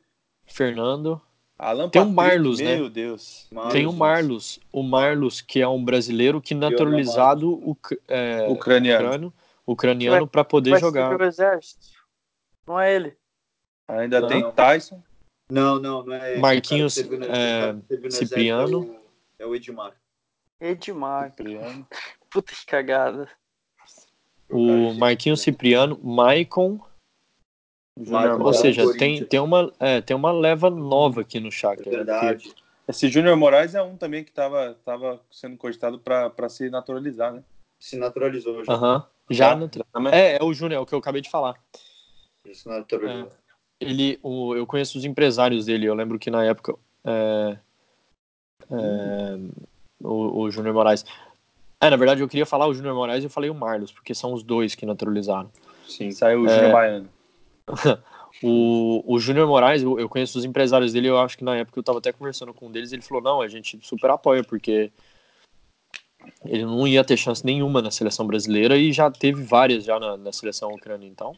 S1: Fernando.
S5: Alan
S1: Tem um
S5: Patrick,
S1: Marlos, né?
S5: meu Deus.
S2: Marlos,
S1: Tem o Marlos, o Marlos que é um brasileiro que naturalizado uc- é,
S5: Ucraniano.
S1: ucraniano, ucraniano para poder
S3: Vai
S1: jogar.
S3: o exército. Não é ele.
S5: Ainda
S2: Não.
S5: tem Tyson.
S2: Não, não, não é esse.
S1: Marquinhos,
S2: O cara serviu no-
S1: é,
S2: o exército
S1: Cipriano.
S2: É o, é o Edmar.
S3: Edmar.
S5: Cipriano. [LAUGHS]
S3: Puta que cagada.
S1: O Marquinhos Cipriano, Maicon,
S2: Michael
S1: ou seja, tem, tem, uma, é, tem uma leva nova aqui no
S2: É
S1: Shakhtar. né?
S2: verdade.
S5: Esse Júnior Moraes é um também que estava tava sendo cogitado para se naturalizar, né?
S2: Se naturalizou já.
S1: Aham. Já. É, é o Júnior, é o que eu acabei de falar.
S2: Se naturalizou.
S1: Ele, o, eu conheço os empresários dele. Eu lembro que na época é, é, o, o Júnior Moraes. É, na verdade eu queria falar o Júnior Moraes e eu falei o Marlos, porque são os dois que naturalizaram.
S5: Sim, saiu o
S1: É.
S5: Júnior Baiano. [LAUGHS]
S1: O, o Júnior Moraes, eu, eu conheço os empresários dele, eu acho que na época eu tava até conversando com um deles, ele falou, não, a gente super apoia, porque ele não ia ter chance nenhuma na seleção brasileira e já teve várias já na, na seleção ucraniana, então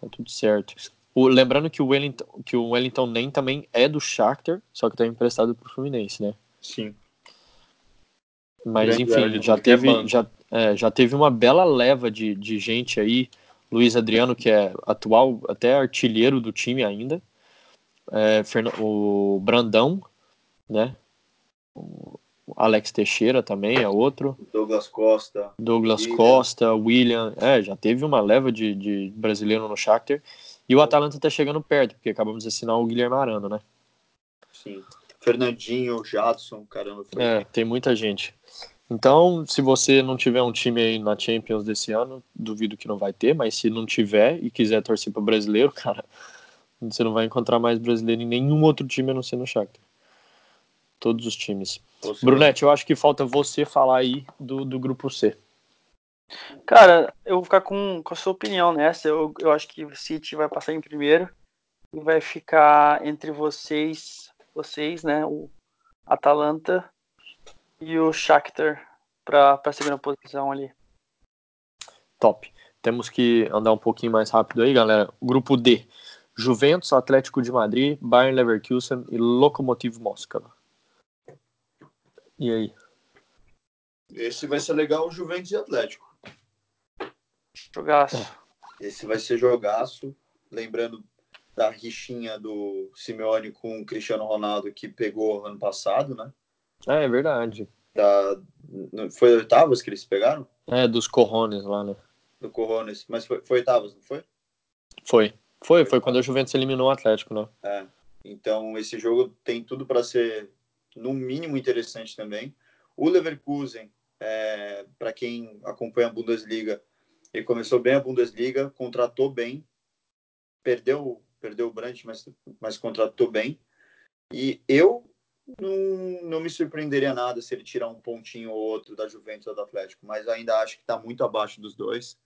S1: tá tudo certo. O- lembrando que o Wellington, que o Wellington Nem também é do Shakhtar, só que tá emprestado pro Fluminense, né?
S2: Sim.
S1: Mas
S2: Grande
S1: enfim, já
S5: é
S1: teve, já, é, já teve uma bela leva de, de gente aí. Luiz Adriano, que é atual até artilheiro do time ainda. É, o Brandão, né? O Alex Teixeira também é outro.
S2: Douglas Costa.
S1: Douglas
S2: William.
S1: Costa, William. É, já teve uma leva de, de brasileiro no Shakhtar. E o Atalanta tá chegando perto, porque acabamos de assinar o Guilherme Arana, né?
S2: Sim. Fernandinho, Jadson, caramba. Foi.
S1: É, tem muita gente. Então, se você não tiver um time aí na Champions desse ano, duvido que não vai ter, mas se não tiver e quiser torcer para brasileiro, [LAUGHS] cara, você não vai encontrar mais brasileiro em nenhum outro time a não ser no Shakhtar. Todos os times.
S2: Seja,
S1: Brunete, eu acho que falta você falar aí do, do grupo C.
S3: Cara, eu vou ficar com, com a sua opinião nessa. Eu, eu acho que o City vai passar em primeiro e vai ficar entre vocês, vocês, né? O Atalanta e o Shakhtar para a segunda posição ali.
S1: Top. Temos que andar um pouquinho mais rápido aí, galera. Grupo D. Juventus, Atlético de Madrid, Bayern Leverkusen e Lokomotiv Moscow. E aí?
S2: Esse vai ser legal, o Juventus e Atlético.
S3: Jogaço.
S2: Esse vai ser jogaço. Lembrando da rixinha do Simeone com o Cristiano Ronaldo que pegou ano passado, né?
S1: É, é verdade.
S2: Da... Foi oitavas que eles pegaram?
S1: É, dos Corrones lá, né?
S2: Do Coronas. Mas foi, foi oitavas, não foi?
S1: Foi. Foi, foi quando a Juventus eliminou o Atlético, né?
S2: É. Então, esse jogo tem tudo para ser, no mínimo, interessante também. O Leverkusen, é, para quem acompanha a Bundesliga, ele começou bem a Bundesliga, contratou bem, perdeu, perdeu o Brandt, mas, mas contratou bem. E eu não, não me surpreenderia nada se ele tirar um pontinho ou outro da Juventus ou do Atlético, mas ainda acho que está muito abaixo dos dois.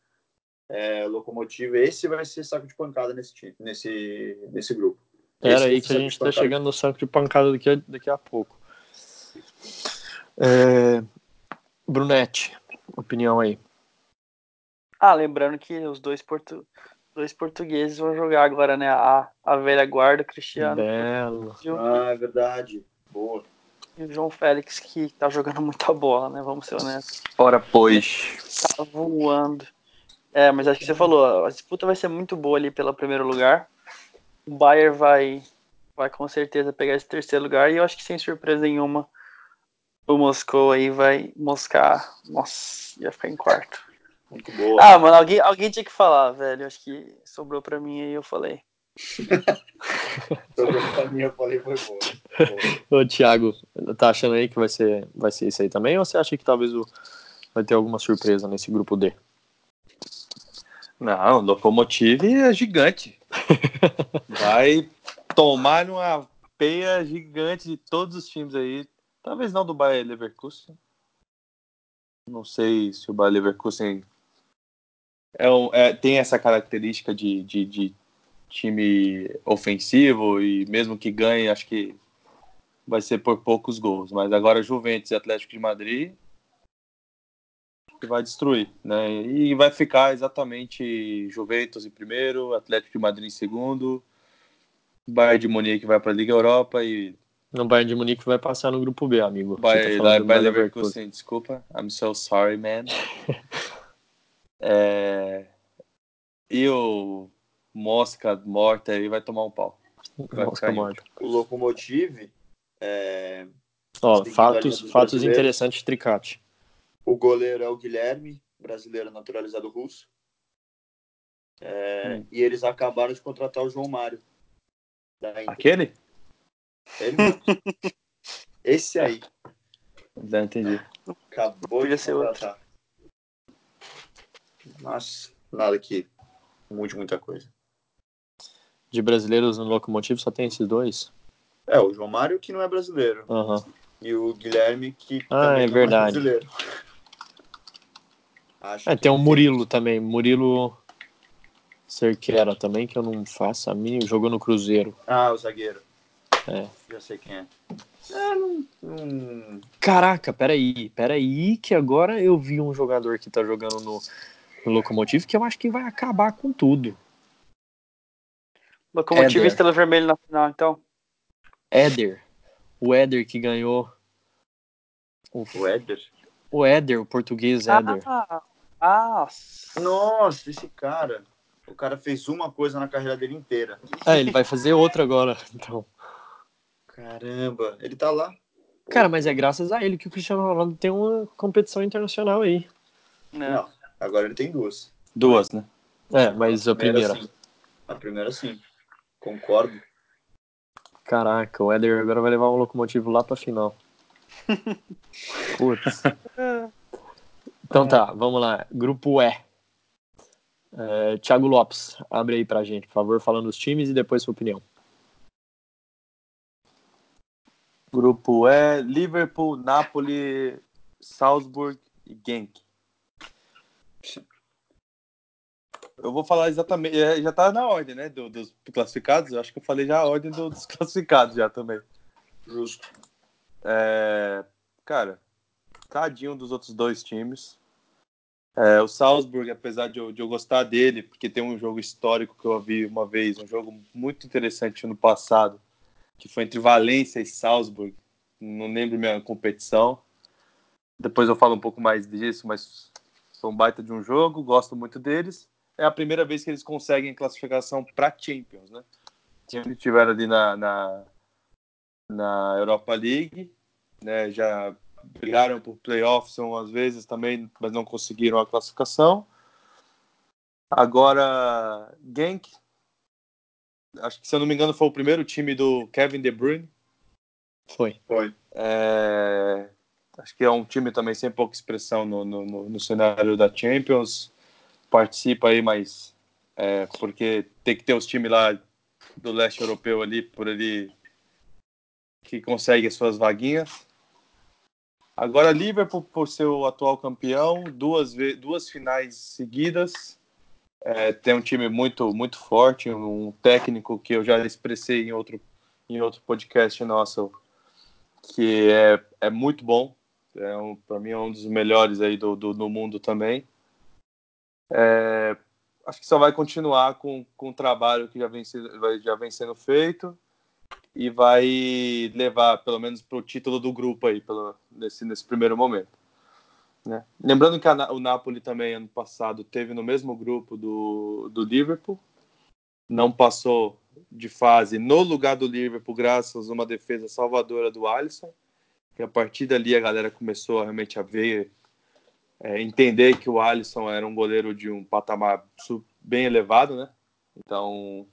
S2: É, Locomotiva, esse vai ser saco de pancada nesse, time- nesse, nesse grupo.
S1: Era
S2: Esse
S1: aí que a gente tá
S2: pancada.
S1: chegando no saco de pancada daqui a, daqui a pouco. É... Brunete, opinião aí.
S3: Ah, lembrando que os dois, portu... dois portugueses vão jogar agora, né? A, a velha guarda, o Cristiano.
S1: Belo.
S2: Ah, é verdade. Boa.
S3: E o João Félix, que tá jogando muita bola, né? Vamos ser honestos.
S5: Ora, pois.
S3: Tá voando. É, mas acho que você falou, a disputa vai ser muito boa ali pelo primeiro lugar. O Bayern vai, vai com certeza pegar esse terceiro lugar e eu acho que sem surpresa nenhuma o Moscou aí vai moscar. Nossa, ia ficar em quarto.
S2: Muito boa.
S3: Ah, mano, alguém, alguém tinha que falar, velho. Acho que sobrou pra mim aí eu falei. [LAUGHS]
S2: Sobrou pra mim, eu falei, foi boa. [LAUGHS]
S1: Ô, Thiago, tá achando aí que vai ser, vai ser isso aí também? Ou você acha que talvez o, vai ter alguma surpresa nesse grupo D?
S5: Não, o Locomotive é gigante. [LAUGHS] Vai tomar uma peia gigante de todos os times aí. Talvez não do Bayer Leverkusen. Não sei se o Bayer Leverkusen é um- é- tem essa característica de, de, de time ofensivo e mesmo que ganhe, acho que vai ser por poucos gols. Mas agora Juventus e Atlético de Madrid que vai destruir, né? E vai ficar exatamente Juventus em primeiro, Atlético de Madrid em segundo, Bayern de Munique vai para a Liga Europa e
S1: No Bayern de Munique vai passar no grupo B, amigo. Você tá
S5: Bayer,
S1: falando do
S5: Bayer
S1: Bayer
S5: Leverkusen, desculpa, I'm so sorry, man. [LAUGHS] É, E o Mosca morta aí vai tomar um pau. Vai
S1: Mosca morta.
S2: O Locomotive, é,
S1: fatos, fatos interessantes, Tricate.
S2: o goleiro é o Guilherme, brasileiro naturalizado russo. É,
S5: Hum.
S2: E eles acabaram de contratar o João Mário.
S5: Aquele?
S2: Ele mesmo. [LAUGHS] Esse aí.
S5: Já entendi.
S2: Acabou
S3: Podia
S2: de
S3: ser outro.
S2: contratar. Nossa, nada que mude muita coisa.
S1: De brasileiros no Locomotivo só tem esses dois?
S2: É, o João Mário que não é brasileiro.
S1: Aham.
S2: E o Guilherme que
S1: Ah,
S2: também
S1: é
S2: não
S1: verdade.
S2: é brasileiro. [LAUGHS] Acho
S1: É, tem o Murilo também. Murilo Cerqueira também, que eu não faço a mínima. Jogou no Cruzeiro.
S2: Ah, o zagueiro.
S1: É.
S2: Já sei quem é. É, não, não-
S1: Caraca, peraí, peraí, que agora eu vi um jogador que tá jogando no, no Locomotivo que eu acho que vai acabar com tudo.
S3: Locomotiva e
S1: Éder.
S3: Estrela Vermelha na final, então.
S1: Éder. O Éder que ganhou. O,
S2: O Éder.
S1: o Éder, o português Éder.
S3: Ah, ah,
S2: Nossa, esse cara. O cara fez uma coisa na carreira dele inteira.
S1: É, ele vai fazer outra agora, [LAUGHS] então.
S2: Caramba, ele tá lá.
S1: Cara, mas é graças a ele que o Cristiano Ronaldo tem uma competição internacional aí.
S3: né?
S2: Não, agora ele tem duas.
S5: Duas, né?
S1: É, mas a primeira.
S2: sim. A primeira sim. Concordo.
S1: Caraca, o Éder agora vai levar o Locomotivo lá pra final. [LAUGHS] Putz. [LAUGHS] Então tá, vamos lá. Grupo E. É, Thiago Lopes, abre aí pra gente, por favor, falando os times e depois sua opinião.
S5: Grupo E, Liverpool, Napoli, Salzburg e Genk. Eu vou falar exatamente, é, já tá na ordem, né, do- dos classificados, eu acho que eu falei já a ordem do- dos classificados já também.
S2: Justo.
S5: É, cara, tadinho dos outros dois times. É, o Salzburg, apesar de eu, de eu gostar dele, porque tem um jogo histórico que eu vi uma vez, um jogo muito interessante no passado, que foi entre Valência e Salzburg. Não lembro minha competição. Depois eu falo um pouco mais disso, mas foi um baita de um jogo, gosto muito deles. É a primeira vez que eles conseguem classificação para Champions, né? Sempre estiveram ali na, na, na Europa League, né? Já brigaram por playoffs umas vezes também, mas não conseguiram a classificação. Agora, Genk, acho que se eu não me engano foi o primeiro time do Kevin De Bruyne.
S1: Foi.
S2: Foi.
S5: É, acho que é um time também sem pouca expressão no, no, no- no cenário da Champions. Participa aí, mas é, porque tem que ter os times lá do leste europeu ali, por ali, que conseguem as suas vaguinhas. Agora, Liverpool, por ser o atual campeão, duas, duas finais seguidas. É, tem um time muito, muito forte, um técnico que eu já expressei em outro, em outro podcast nosso, que é, é muito bom. É um, para mim é um dos melhores aí do, do, do mundo também. É, acho que só vai continuar com, com o trabalho que já vem, já vem sendo feito e vai levar, pelo menos, para o título do grupo aí, pelo, nesse, nesse primeiro momento. Né? Lembrando que a, o Napoli também, ano passado, teve no mesmo grupo do, do Liverpool, não passou de fase no lugar do Liverpool, graças a uma defesa salvadora do Alisson, e a partir dali a galera começou realmente a ver, é, entender que o Alisson era um goleiro de um patamar bem elevado, né? Então,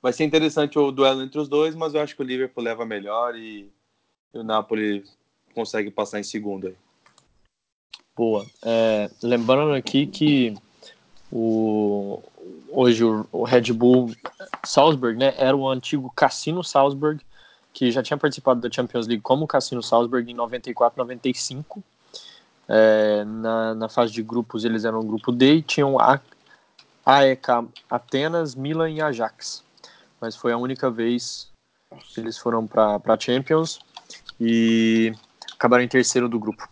S5: vai ser interessante o duelo entre os dois, mas eu acho que o Liverpool leva melhor e, e o Napoli consegue passar em segundo aí.
S1: Boa. É, lembrando aqui que o, hoje o, o, Red Bull Salzburg né, era o antigo Cassino Salzburg, que já tinha participado da Champions League como Cassino Salzburg em 94, 95. É, na, na fase de grupos eles eram o grupo D e tinham a AEK Atenas, Milan e Ajax. Mas foi a única vez que eles foram para a Champions e acabaram em terceiro do grupo.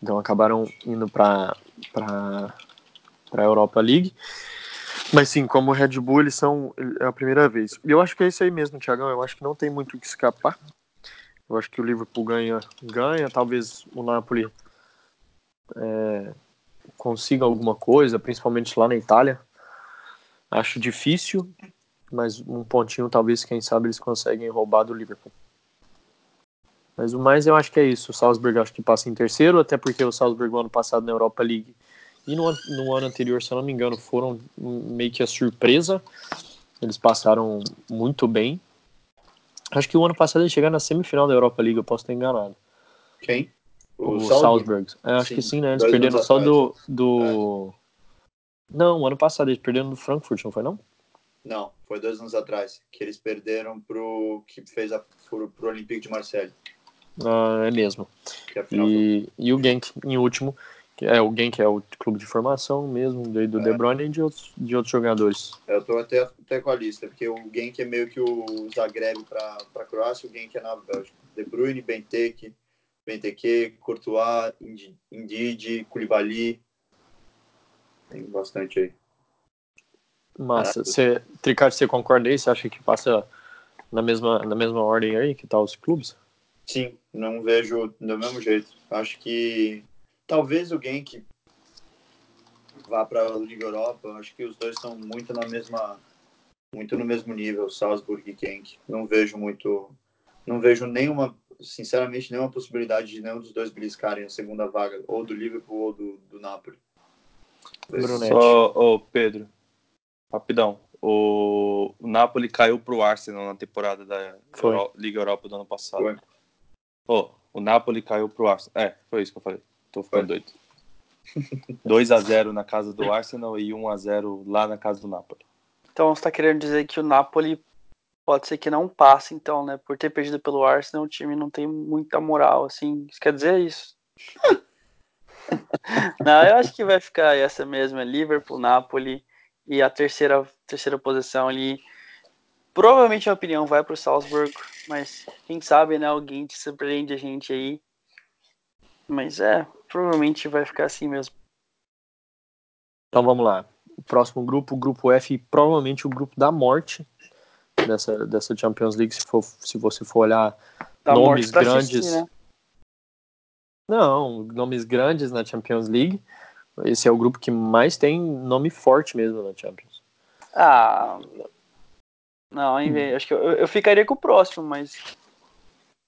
S1: Então acabaram indo para a Europa League. Mas sim, como Red Bull, eles são é a primeira vez. E eu acho que é isso aí mesmo, Thiagão. Eu acho que não tem muito o que escapar. Eu acho que o Liverpool ganha, ganha. Talvez o Napoli é, consiga alguma coisa, principalmente lá na Itália. Acho difícil, mas um pontinho talvez, quem sabe, eles conseguem roubar do Liverpool. Mas o mais eu acho que é isso. O Salzburg acho que passa em terceiro, até porque o Salzburg ano passado na Europa League e no, no ano anterior, se eu não me engano, foram meio que a surpresa. Eles passaram muito bem. Acho que o ano passado eles chegaram na semifinal da Europa League, eu posso ter enganado.
S2: Quem?
S1: O, o Salzburg. É, acho sim, que sim, né? Eles perderam só do. do... É. Não, o ano passado eles perderam do Frankfurt, não foi não?
S2: Não, foi dois anos atrás, que eles perderam pro que fez a, pro, pro Olympique de Marseille.
S1: Ah, é mesmo. É e, e o Genk, em último, que é alguém que é o clube de formação mesmo, do, do é. De Bruyne e de outros, de outros jogadores.
S2: Eu tô até, até com a lista, porque o Genk é meio que o Zagreb para a Croácia, o Genk é na Bélgica. De Bruyne, Benteke, Benteke, Courtois, Indidi, Koulibaly. Tem bastante aí.
S1: Massa. Você, Tricard, você concorda aí? Você acha que passa na mesma, na mesma ordem aí que tá os clubes?
S2: Sim, não vejo do mesmo jeito. Acho que Talvez o Genk vá para a Liga Europa. Acho que os dois estão muito na mesma muito no mesmo nível, Salzburg e Genk. Não vejo muito não vejo nenhuma, sinceramente, nenhuma possibilidade de nenhum dos dois beliscarem a segunda vaga, ou do Liverpool ou do, do Napoli.
S5: Só, oh, Pedro, rapidão. O, o Napoli caiu para o Arsenal na temporada da Euro, Liga Europa do ano passado. Foi. Oh, o Napoli caiu para o Arsenal. É, foi isso que eu falei. Tô ficando doido. [LAUGHS] 2 a 0 na casa do Arsenal e 1 a 0 lá na casa do Napoli.
S3: Então você está querendo dizer que o Napoli pode ser que não passe, então, né? Por ter perdido pelo Arsenal, o time não tem muita moral, assim. Isso quer dizer isso? [LAUGHS] não, eu acho que vai ficar essa mesma, Liverpool, Napoli e a terceira, terceira posição ali. Provavelmente a opinião vai para o Salzburg, mas quem sabe, né? Alguém te surpreende a gente aí. Mas é, provavelmente vai ficar assim mesmo.
S1: Então vamos lá. O próximo grupo, o grupo F, provavelmente o grupo da morte dessa, dessa Champions League, se, for, se você for olhar da nomes grandes. Né? Não, nomes grandes na Champions League. Esse é o grupo que mais tem nome forte mesmo na Champions.
S3: Ah. Não, acho que eu, eu ficaria com o próximo, mas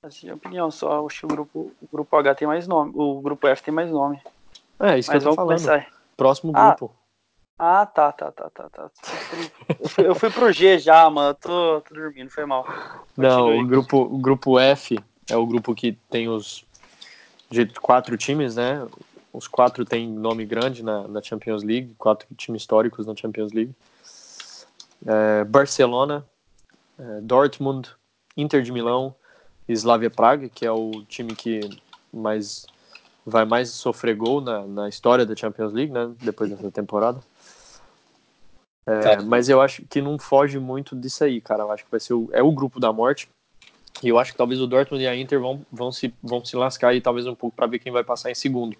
S3: Assim, opinião só. Acho que o grupo, o grupo H tem mais nome. O grupo F tem mais nome.
S1: É, isso Mas que eu tô falando. Começar. Próximo ah, grupo.
S3: Ah, tá, tá, tá, tá, tá. Eu fui, eu fui pro G já, mano. Eu tô, tô dormindo, foi mal.
S1: Não, o grupo, o grupo F é o grupo que tem os de quatro times, né? Os quatro têm nome grande na, na Champions League, quatro times históricos na Champions League. É, Barcelona, é, Dortmund, Inter de Milão, Slavia Praga, que é o time que mais vai mais sofrer gol na, na história da Champions League, né? Depois dessa temporada. É, tá. Mas eu acho que não foge muito disso aí, cara. Eu acho que vai ser o, é o grupo da morte. E eu acho que talvez o Dortmund e a Inter vão, vão, se, vão se lascar aí talvez um pouco para ver quem vai passar em segundo.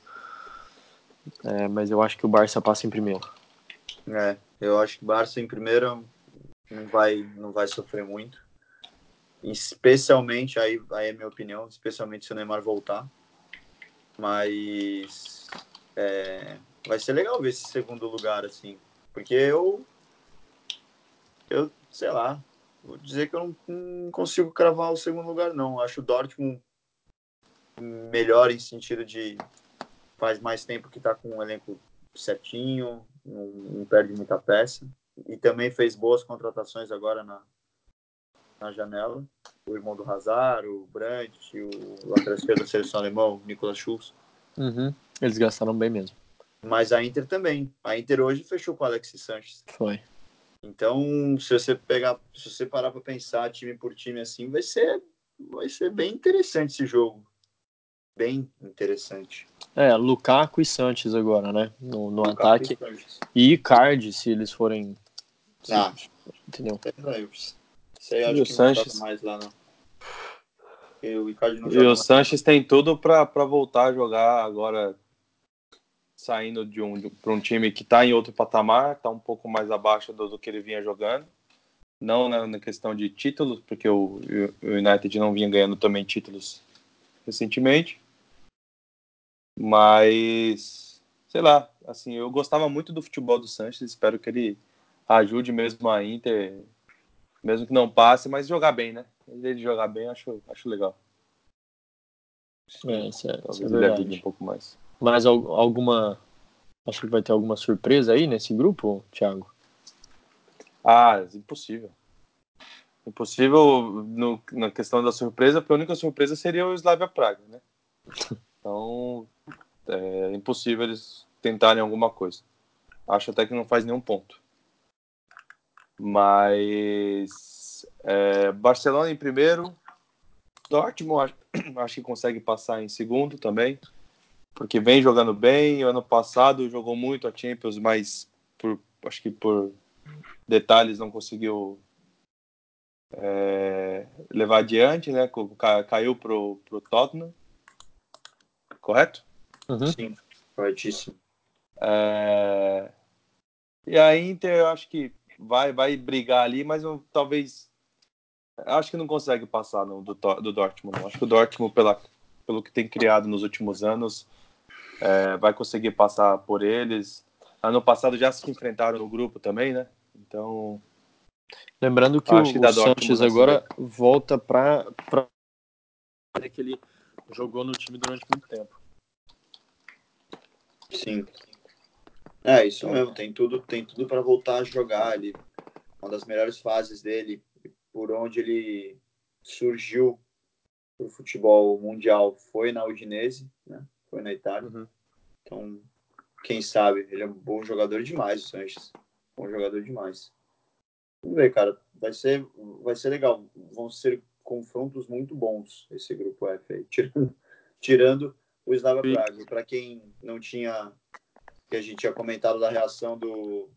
S1: É, mas eu acho que o Barça passa em primeiro.
S2: É, eu acho que o Barça em primeiro não vai, não vai sofrer muito. Especialmente, aí, aí é minha opinião, especialmente se o Neymar voltar. Mas é, vai ser legal ver esse segundo lugar, assim. Porque eu. Eu, sei lá. Vou dizer que eu não, não consigo cravar o segundo lugar, não. Acho o Dortmund melhor em sentido de faz mais tempo que tá com um elenco certinho, não, não perde muita peça. E também fez boas contratações agora na, na janela. O irmão do Hazard, o Brandt, o lateral esquerdo da seleção alemã, o Nicolas Schulz.
S1: Uhum. Eles gastaram bem mesmo.
S2: Mas a Inter também. A Inter hoje fechou com o Alexis Sanches.
S1: Foi.
S2: Então, se você pegar, se você parar para pensar time por time assim, vai ser vai ser bem interessante esse jogo. Bem interessante.
S1: É, Lukaku e Sanches agora, né? No, no
S2: Lukaku
S1: ataque.
S2: e.
S1: E Card, se eles forem. se-
S2: Ah.
S1: Entendeu?
S2: Eu
S5: E
S2: acho
S5: o Sanches?
S2: mais lá, não. Porque o Icardi não
S5: E o
S2: mais.
S5: Sanches tem tudo para voltar a jogar agora, saindo de um, de, para um time que está em outro patamar, está um pouco mais abaixo do, do que ele vinha jogando. Não na, na questão de títulos, porque o, o United não vinha ganhando também títulos recentemente. Mas, sei lá, assim, eu gostava muito do futebol do Sanches, espero que ele ajude mesmo a Inter, mesmo que não passe, mas jogar bem, né? Ele jogar bem, acho, acho legal.
S1: É, isso é, isso é
S5: Talvez ajude um
S1: verdade.
S5: pouco mais.
S1: Mas al- alguma. Acho que vai ter alguma surpresa aí nesse grupo, Thiago?
S5: Ah, impossível. Impossível no, na questão da surpresa, porque a única surpresa seria o Slavia Praga, né? [LAUGHS] Então, é impossível eles tentarem alguma coisa. Acho até que não faz nenhum ponto. Mas é, Barcelona em primeiro, Dortmund acho, [CLEARS THROAT] acho que consegue passar em segundo também, porque vem jogando bem. Ano passado jogou muito a Champions, mas por, acho que por detalhes não conseguiu é, levar adiante, né? Ca- Caiu pro, pro Tottenham, correto?
S1: Uhum.
S2: Sim, corretíssimo.
S5: É, E a Inter, eu acho que vai, vai brigar ali, mas eu, talvez. Acho que não consegue passar não, do, do Dortmund. não. Acho que o Dortmund, pela, pelo que tem criado nos últimos anos, é, vai conseguir passar por eles. Ano passado já se enfrentaram no grupo também, né? Então,
S1: Lembrando que
S5: Acho
S1: o,
S5: que dá
S1: o Sanches agora volta para pra... que ele jogou no time durante muito tempo.
S2: Sim. É, isso mesmo, tem tudo, tem tudo para voltar a jogar ali. Uma das melhores fases dele, por onde ele surgiu pro futebol mundial foi na Udinese, né? Foi na Itália.
S1: Uhum.
S2: Então, quem sabe, ele é um bom jogador demais, o Sanches. Bom jogador demais. Vamos ver, cara. Vai ser, vai ser legal. Vão ser confrontos muito bons esse grupo F aí. [LAUGHS] Tirando, tirando o Slava Praga. Para quem não tinha, que a gente tinha comentado da reação do,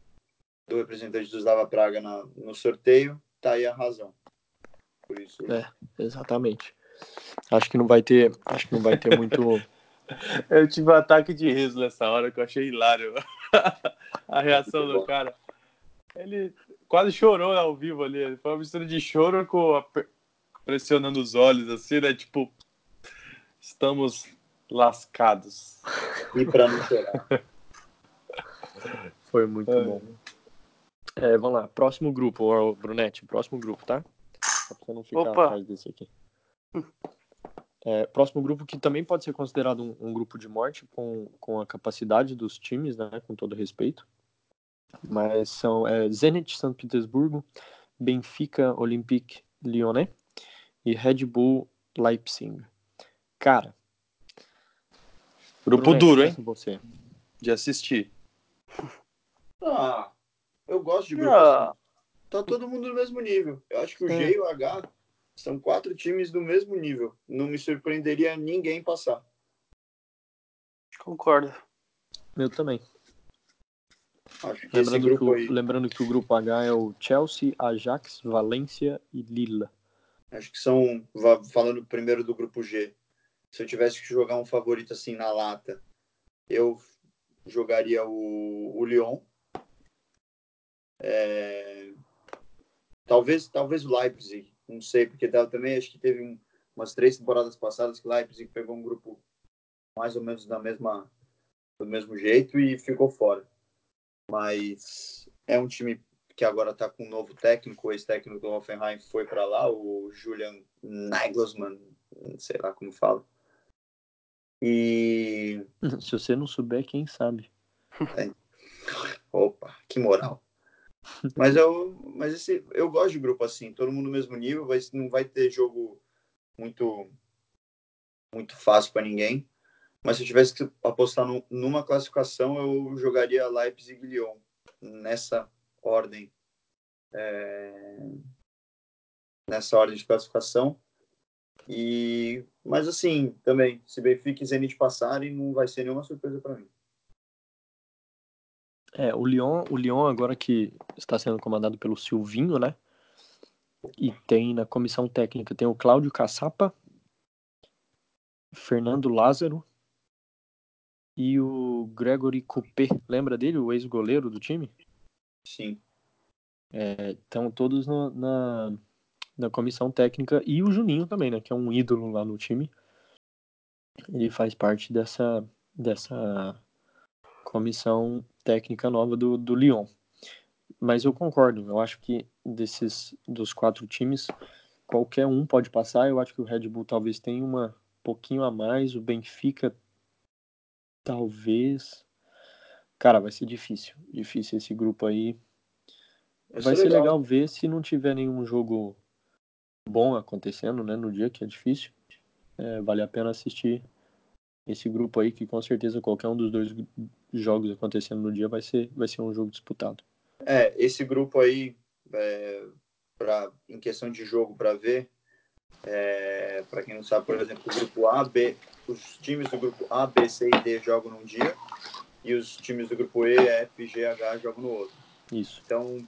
S2: do representante do Slava Praga na, no sorteio, tá aí a razão. Por isso.
S1: É. Exatamente. Acho que não vai ter, acho que não vai ter muito. [LAUGHS]
S5: eu tive um ataque de riso nessa hora que eu achei hilário [LAUGHS] a reação do cara. Ele quase chorou ao vivo ali. Foi uma mistura de choro com a- pressionando os olhos, assim, né? Tipo, estamos lascados.
S2: E para não chorar. [LAUGHS]
S1: Foi muito
S5: É.
S1: bom. É, vamos lá. Próximo grupo, Brunete. Próximo grupo, tá? Só pra você não ficar
S3: Opa.
S1: atrás desse aqui. É, próximo grupo que também pode ser considerado um, um grupo de morte com, com a capacidade dos times, né? Com todo respeito. Mas são é, Zenit São Petersburgo, Benfica Olympique Lyonnais e Red Bull Leipzig. Cara,
S5: Grupo
S1: Brunete,
S5: duro, hein?
S1: Você.
S5: De assistir.
S2: Ah, eu gosto de grupo
S3: Ah,
S2: assim. Tá todo mundo no mesmo nível. Eu acho que o
S1: É.
S2: G e o H são quatro times do mesmo nível. Não me surpreenderia ninguém passar.
S3: concordo.
S2: É
S1: Eu também.
S2: Acho que
S1: Lembrando que, o,
S2: aí,
S1: lembrando que o grupo H é o Chelsea, Ajax, Valência e Lille.
S2: acho que são, falando primeiro do grupo G, se eu tivesse que jogar um favorito assim na lata, eu jogaria o, o Lyon. É, talvez, talvez o Leipzig, não sei, porque também acho que teve um, umas três temporadas passadas que o Leipzig pegou um grupo mais ou menos da mesma, do mesmo jeito e ficou fora. Mas é um time que agora está com um novo técnico, o ex-técnico do Hoffenheim foi para lá, o Julian Nagelsmann, sei lá como fala. E. [LAUGHS]
S1: Se você não souber, quem sabe?
S2: É. Opa, que moral. Mas eu, mas esse, eu gosto de grupo assim, todo mundo no mesmo nível, vai, não vai ter jogo muito muito fácil para ninguém. Mas se eu tivesse que apostar no, numa classificação, eu jogaria Leipzig e Lyon nessa ordem. É, nessa ordem de classificação. E, mas assim, também, se Benfica e Zenit passarem, não vai ser nenhuma surpresa para mim.
S1: É, o Lyon, o Lyon agora que está sendo comandado pelo Silvinho, né? E tem na comissão técnica tem o Cláudio Caçapa, Fernando Lázaro e o Gregory Coupé. Lembra dele, o ex-goleiro do time?
S2: Sim.
S1: É, estão todos no, na, da comissão técnica e o Juninho também, né, que é um ídolo lá no time. Ele faz parte dessa dessa comissão técnica nova do, do Lyon. Mas eu concordo, eu acho que desses dos quatro times, qualquer um pode passar. Eu acho que o Red Bull talvez tenha uma pouquinho a mais, o Benfica talvez. Cara, vai ser difícil, difícil esse grupo aí. Vai, vai ser legal. legal ver se não tiver nenhum jogo bom acontecendo, né, no dia que é difícil. É, vale a pena assistir esse grupo aí que com certeza qualquer um dos dois jogos acontecendo no dia vai ser vai ser um jogo disputado.
S2: É, esse grupo aí é, para em questão de jogo para ver, é, para quem não sabe, por exemplo, o grupo A, B, os times do grupo A, B, C e D jogam num dia e os times do grupo E, F, G, H jogam no outro.
S1: Isso.
S2: Então,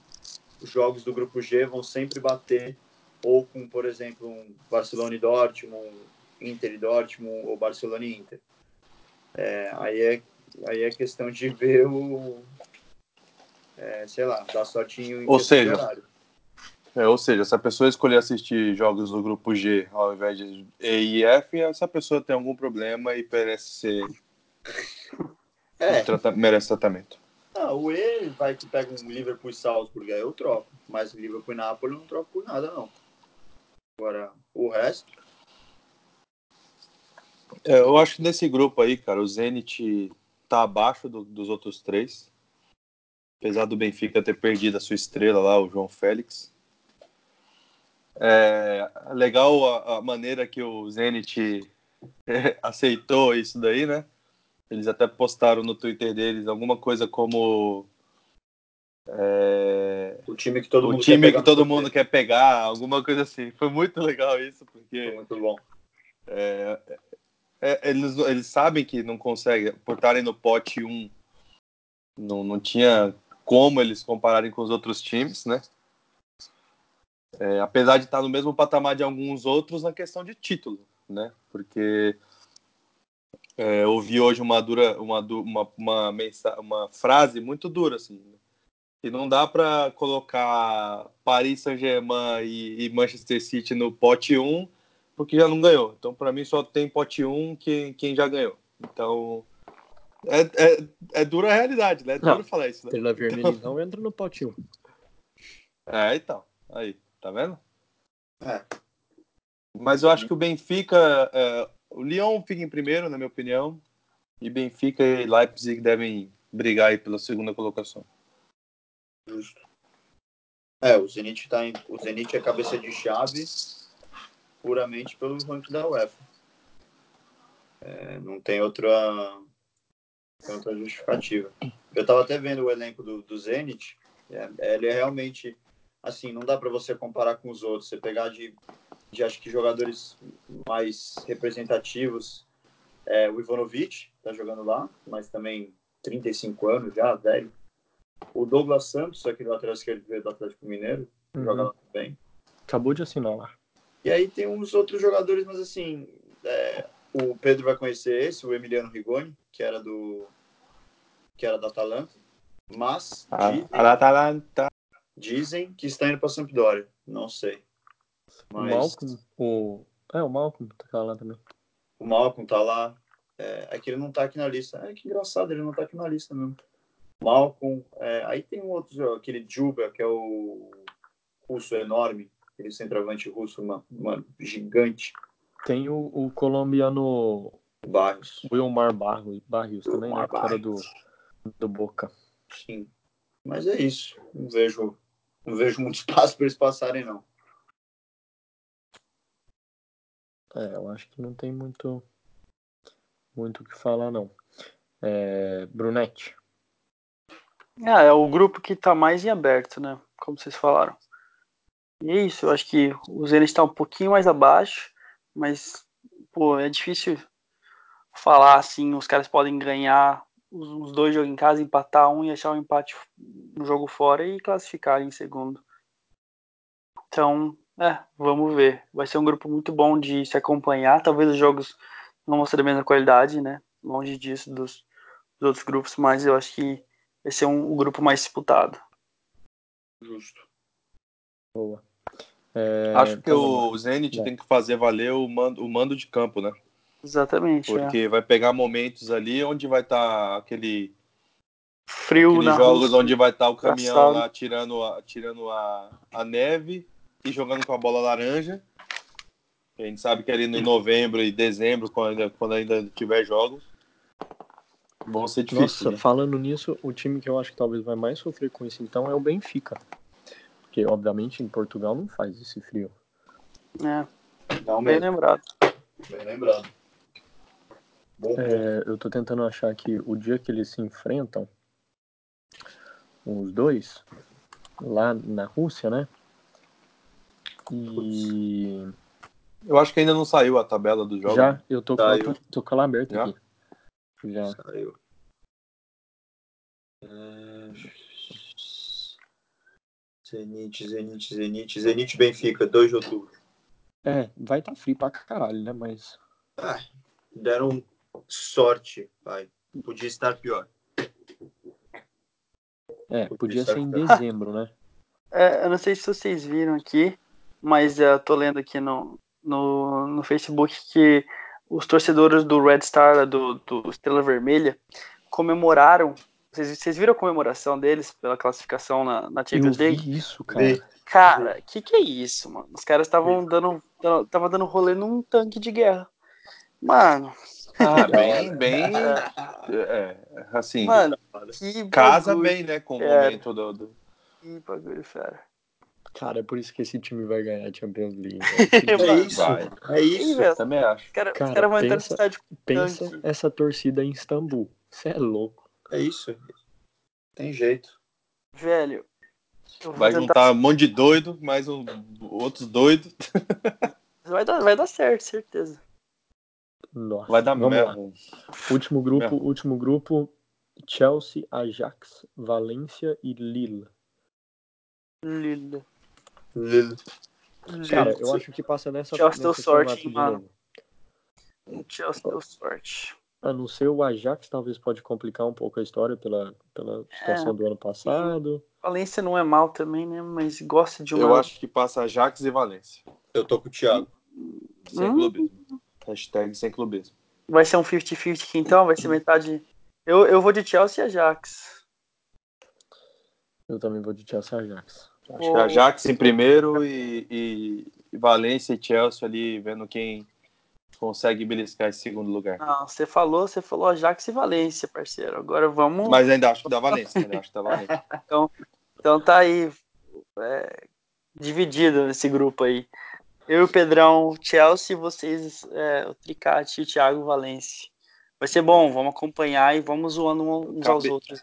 S2: os jogos do grupo G vão sempre bater ou com, por exemplo, um Barcelona e Dortmund, Inter e Dortmund, ou Barcelona e Inter. É, aí, é, aí é questão de ver o. É, sei lá, dar sortinho em
S5: ou seja, é, ou seja, se a pessoa escolher assistir jogos do grupo G ao invés de E e F, essa pessoa tem algum problema e merece ser.
S2: É.
S5: Trata... merece tratamento.
S2: Ah, o E vai que pega um Liverpool e Salzburg, aí eu troco. Mas Liverpool e Napoli eu não troco por nada, não. Agora, o resto.
S5: É, eu acho que nesse grupo aí, cara, o Zenit tá abaixo do, dos outros três. Apesar do Benfica ter perdido a sua estrela lá, o João Félix. É legal a, a maneira que o Zenit [LAUGHS] aceitou isso daí, né? Eles até postaram no Twitter deles alguma coisa como é...
S2: O time que todo,
S5: o
S2: mundo,
S5: time
S2: quer
S5: que todo mundo quer pegar, alguma coisa assim. Foi muito legal isso, porque.
S2: Foi muito bom.
S5: É, é, eles, eles sabem que não conseguem, por estarem no pote 1, não, não tinha como eles compararem com os outros times, né? É, apesar de estar no mesmo patamar de alguns outros na questão de título, né? Porque é, eu ouvi hoje uma dura, uma, uma, uma, uma frase muito dura, assim, e não dá para colocar Paris Saint-Germain e, e, Manchester City no pote 1, porque já não ganhou. Então, para mim, só tem pote 1 quem, quem já ganhou. Então, é, é, é dura a realidade, né? É duro falar isso. Né?
S1: Estrela Vermelha, então, entra no pote 1. [LAUGHS]
S5: É, então. Aí, tá vendo?
S2: É.
S5: Mas eu acho que o Benfica. É, o Lyon fica em primeiro, na minha opinião. E Benfica e Leipzig devem brigar aí pela segunda colocação.
S2: Justo. É, o Zenit tá em, o Zenit é cabeça de chave puramente pelo ranking da UEFA. É, não tem outra, tem outra justificativa. Eu estava até vendo o elenco do, do Zenit. É, ele é realmente assim, não dá para você comparar com os outros. Você pegar de, de acho que jogadores mais representativos, é, o Ivanovic está jogando lá, mas também 35 anos já, velho. O Douglas Santos, aquele lateral esquerdo do Atlético Mineiro, uhum. joga lá bem.
S1: Acabou de assinar lá.
S2: E aí tem uns outros jogadores, mas assim, é, o Pedro vai conhecer esse, o Emiliano Rigoni, que era do, que era da Atalanta, mas
S5: A,
S2: dizem,
S5: a Atalanta.
S2: dizem que está indo para Sampdoria. Não sei.
S1: O
S2: Mas
S1: Malcolm, o... É, o Malcolm tá lá também.
S2: o Malcolm tá lá. É, é que ele não tá aqui na lista. É que engraçado, ele não tá aqui na lista mesmo. Malcolm. é, aí tem um outro, aquele Juba, que é o russo enorme. Aquele centroavante russo, mano, mano gigante.
S1: Tem o, o colombiano
S2: Barrios.
S1: Wilmar Barrios, Barrios também, né?
S2: Wilmar
S1: Que era do,
S2: Barrios.
S1: do Boca.
S2: Sim. Mas é isso. Não vejo, não vejo muito [LAUGHS] espaço para eles passarem, não.
S1: É, eu acho que não tem muito muito o que falar, não. É, Brunete.
S3: Ah, é o grupo que tá mais em aberto, né? Como vocês falaram. E é isso, eu acho que o Zenit está um pouquinho mais abaixo, mas, pô, é difícil falar assim, os caras podem ganhar os, dois jogos em casa, empatar um e achar um empate no jogo fora e classificar em segundo. Então, é, vamos ver. Vai ser um grupo muito bom de se acompanhar. Talvez os jogos não ser da mesma qualidade, né? Longe disso dos, dos outros grupos, mas eu acho que vai ser um, o grupo mais disputado.
S2: Justo.
S1: Boa. É,
S5: Acho que
S1: então vamos
S5: o Zenit
S1: É.
S5: tem que fazer valer o mando, o mando de campo, né?
S3: Exatamente. é.
S5: Porque vai pegar momentos ali onde vai estar aquele
S3: Frio
S5: aqueles
S3: na
S5: jogos
S3: Rússia.
S5: onde vai estar o caminhão
S3: engraçado.
S5: lá tirando, a, tirando a, a neve e jogando com a bola laranja. A gente sabe que ali no novembro e dezembro, quando ainda, quando ainda tiver jogos, vão ser difíceis.
S1: Nossa,
S5: né?
S1: falando nisso, o time que eu acho que talvez vai mais sofrer com isso então é o Benfica. Porque, obviamente, em Portugal não faz esse frio.
S3: É,
S2: Não
S3: bem
S2: mesmo.
S3: lembrado.
S2: Bem lembrado. Bom.
S1: É, eu tô tentando achar aqui o dia que eles se enfrentam, os dois, lá na Rússia, né? E
S5: Eu acho que ainda não saiu a tabela dos jogos.
S1: já eu tô com, ela, tô com ela aberta
S5: Já?
S1: aqui. Já.
S2: Saiu. É... Zenit, Zenit, Zenit, Zenit Benfica, 2 de outubro.
S1: É, vai estar tá frio pra caralho, né? Mas
S2: Deram sorte, vai. Podia estar pior.
S1: é, podia
S2: Isso
S1: ser em
S2: é-
S1: dezembro, né? [LAUGHS]
S3: É, eu não sei se vocês viram aqui, mas eu tô lendo aqui no, no, no Facebook que os torcedores do Red Star, do, do Estrela Vermelha, comemoraram. Vocês, vocês viram a comemoração deles pela classificação na, na
S1: Eu
S3: Champions League?
S1: vi isso, cara.
S3: Cara, que que é isso, mano? Os caras estavam dando, tava dando rolê num tanque de guerra. Mano,
S5: Ah, [LAUGHS] bem, bem. É, assim,
S3: mano, que
S5: casa
S3: bagulho,
S5: bem, né, com o
S3: É.
S5: momento do. do-
S3: Que bagulho, fera.
S1: Cara, é por isso que esse time vai ganhar a Champions League. [LAUGHS]
S2: É
S1: velho.
S2: isso.
S5: Vai.
S2: É isso.
S3: velho,
S5: Também acho.
S3: os caras
S1: Cara,
S3: os caras vão entrar no
S1: pensa-
S3: estádio
S1: Pensa
S3: Tanque.
S1: essa torcida em Istambul. Você é louco.
S2: É isso. Tem jeito.
S3: velho.
S5: Vai
S3: tentar-
S5: juntar um monte de doido, mais um, outros doidos. [LAUGHS]
S3: Vai dar, vai dar certo, certeza.
S1: Nossa.
S5: Vai dar merda.
S1: Último grupo,
S5: Merda.
S1: último grupo, Chelsea, Ajax, Valência e Lille.
S3: Lila.
S1: Cara, eu acho que passa nessa,
S3: Chelsea deu sorte, mano. Chelsea deu sorte.
S1: A não ser o Ajax, talvez pode complicar um pouco a história pela, pela situação do ano passado.
S3: Valência não é mal também, né? Mas gosta de uma.
S5: Eu acho que passa Ajax e Valência.
S2: Eu tô com o Thiago.
S5: Sem
S3: Hum.
S5: clubismo. Hashtag sem clubismo.
S3: Vai ser um 50-50 aqui então? Vai ser metade. Eu, eu vou de Chelsea e Ajax.
S1: Eu também vou de Chelsea e Ajax.
S5: Acho que Ajax em primeiro e, e, e Valência e Chelsea ali, vendo quem consegue beliscar esse segundo lugar.
S3: Não, você falou, você falou Ajax e Valência, parceiro. Agora vamos.
S5: Mas ainda acho que dá Valência. Ainda acho que dá Valência. [LAUGHS]
S3: Então tá aí. é, dividido nesse grupo aí. Eu e o Pedrão, Chelsea, vocês, é, o Tricate e o Thiago Valência. Vai ser bom, vamos acompanhar e vamos zoando uns aos
S5: Cabe-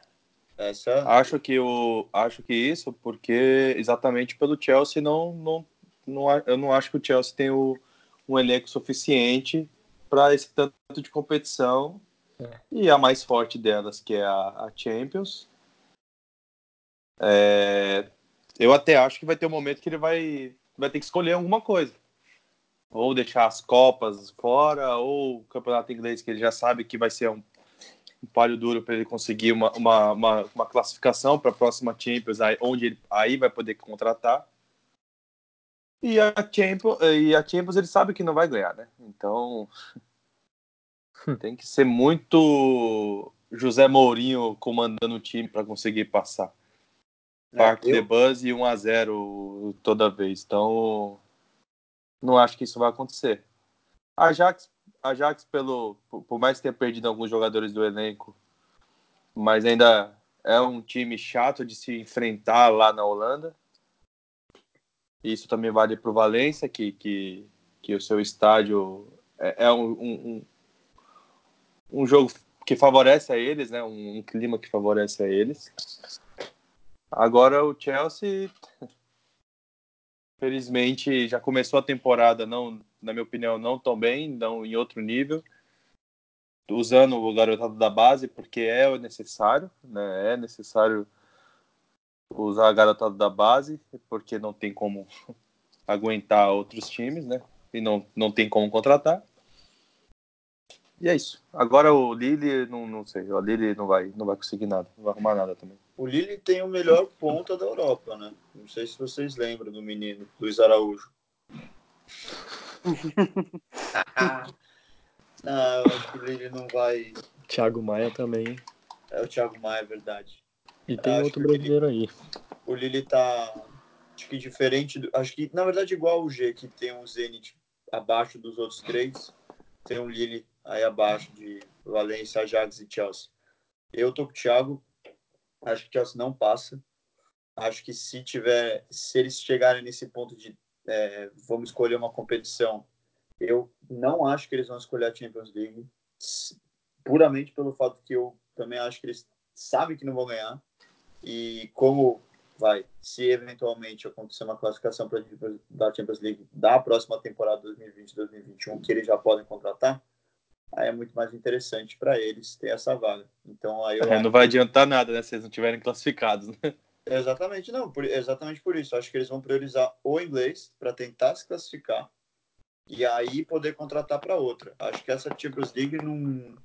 S2: Essa
S5: Acho que o acho que isso porque exatamente pelo Chelsea não não, não eu não acho que o Chelsea tem o, um elenco suficiente para esse tanto de competição
S1: É.
S5: e a mais forte delas que é a, a Champions. É, eu até acho que vai ter um momento que ele vai vai ter que escolher alguma coisa. Ou deixar as copas fora, ou o campeonato inglês que ele já sabe que vai ser um um palho duro para ele conseguir uma, uma, uma, uma classificação para a próxima Champions, aí, onde ele aí vai poder contratar. E a Champions, e a Champions ele sabe que não vai ganhar, né? Então tem que ser muito José Mourinho comandando o time para conseguir passar. É, Parque eu... de Buzz e 1 a 0 toda vez. Então não acho que isso vai acontecer. Ajax, Ajax pelo por mais que tenha perdido alguns jogadores do elenco, mas ainda é um time chato de se enfrentar lá na Holanda. Isso também vale para o Valência, que, que, que o seu estádio é, é um, um, um, jogo que favorece a eles, né? Um, um, clima que favorece a eles. Agora o Chelsea, [LAUGHS] felizmente, já começou a temporada, não, na minha opinião, não tão bem, não em outro nível, usando o garotado da base porque é necessário, né? É necessário usar a garotada da base, porque não tem como [LAUGHS] aguentar outros times, né? E não, não tem como contratar. E é isso. Agora o Lille, não, não sei, o Lille não vai, não vai conseguir nada, não vai arrumar nada também.
S2: O Lille tem o melhor ponta da Europa, né? Não sei se vocês lembram do menino, Luiz Araújo. Não, [LAUGHS] eu acho que o Lille não vai.
S1: Thiago Maia também.
S2: É o Thiago Maia, é verdade.
S1: E tem outro brasileiro aí.
S2: O Lille tá. Acho que diferente. Do, acho que, na verdade, igual o G, que tem um Zenit abaixo dos outros três, tem um Lille aí abaixo de Valência, Ajax e Chelsea. Eu tô com o Thiago. Acho que o Chelsea não passa. Acho que se tiver, se eles chegarem nesse ponto de é, vamos escolher uma competição, eu não acho que eles vão escolher a Champions League, puramente pelo fato que eu também acho que eles sabem que não vão ganhar e como vai, se eventualmente acontecer uma classificação para da Champions League da próxima temporada 2020-2021 que eles já podem contratar, aí é muito mais interessante para eles ter essa vaga. Então aí
S5: é, não vai adiantar nada, né, se eles não tiverem classificados, né?
S2: Exatamente, não, por, exatamente por isso. Acho que eles vão priorizar o inglês para tentar se classificar e aí poder contratar para outra. Acho que essa Champions League não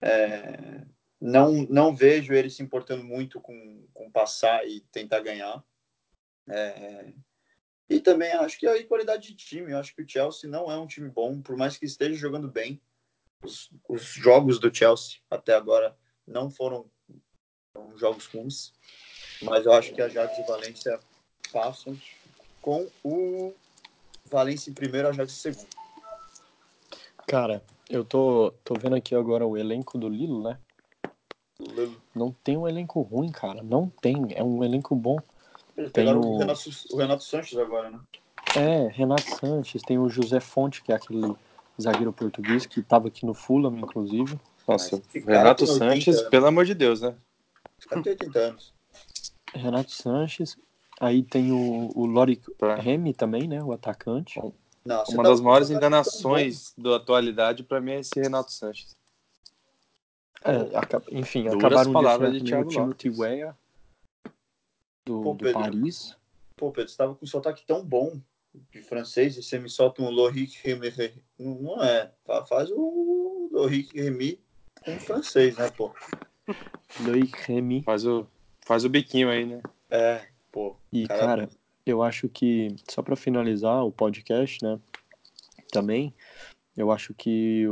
S2: é, não, não vejo ele se importando muito com, com passar e tentar ganhar. É, e também acho que a qualidade de time. Acho que o Chelsea não é um time bom, por mais que esteja jogando bem. Os, os jogos do Chelsea até agora não foram jogos ruins, mas eu acho que a Ajax e Valência passam com o Valência em primeiro, a Ajax em segundo.
S1: Cara, eu tô, tô vendo aqui agora o elenco do Lilo, né? Não tem um elenco ruim, cara. Não tem. É um elenco bom.
S2: Eles tem o... o... Renato, o Renato Sanches agora, né?
S1: É, Renato Sanches. Tem o José Fonte, que é aquele zagueiro português que estava aqui no Fulham, inclusive.
S5: Nossa, Renato Sanches, pelo amor de Deus, né?
S2: Os tem 80 anos.
S1: Renato Sanches. Aí tem o, o Lori Remy também, né? O atacante.
S5: Não, Uma tá das maiores enganações da atualidade para mim é esse Renato Sanches.
S1: É, enfim,
S5: Duras
S1: acabaram
S5: palavras
S1: de,
S5: de Thiago
S1: o Timothy Weah do, Pô, do Paris.
S2: Pô, Pedro, estava com um sotaque tão bom de francês e você me solta um Lohic Remy. Não é. Faz o Lohic Remy com francês, né, pô?
S1: Lohic Remy.
S5: Faz o, faz o biquinho aí, né?
S2: É, pô.
S1: E, cara, cara eu acho que, só para finalizar o podcast, né, também, eu acho que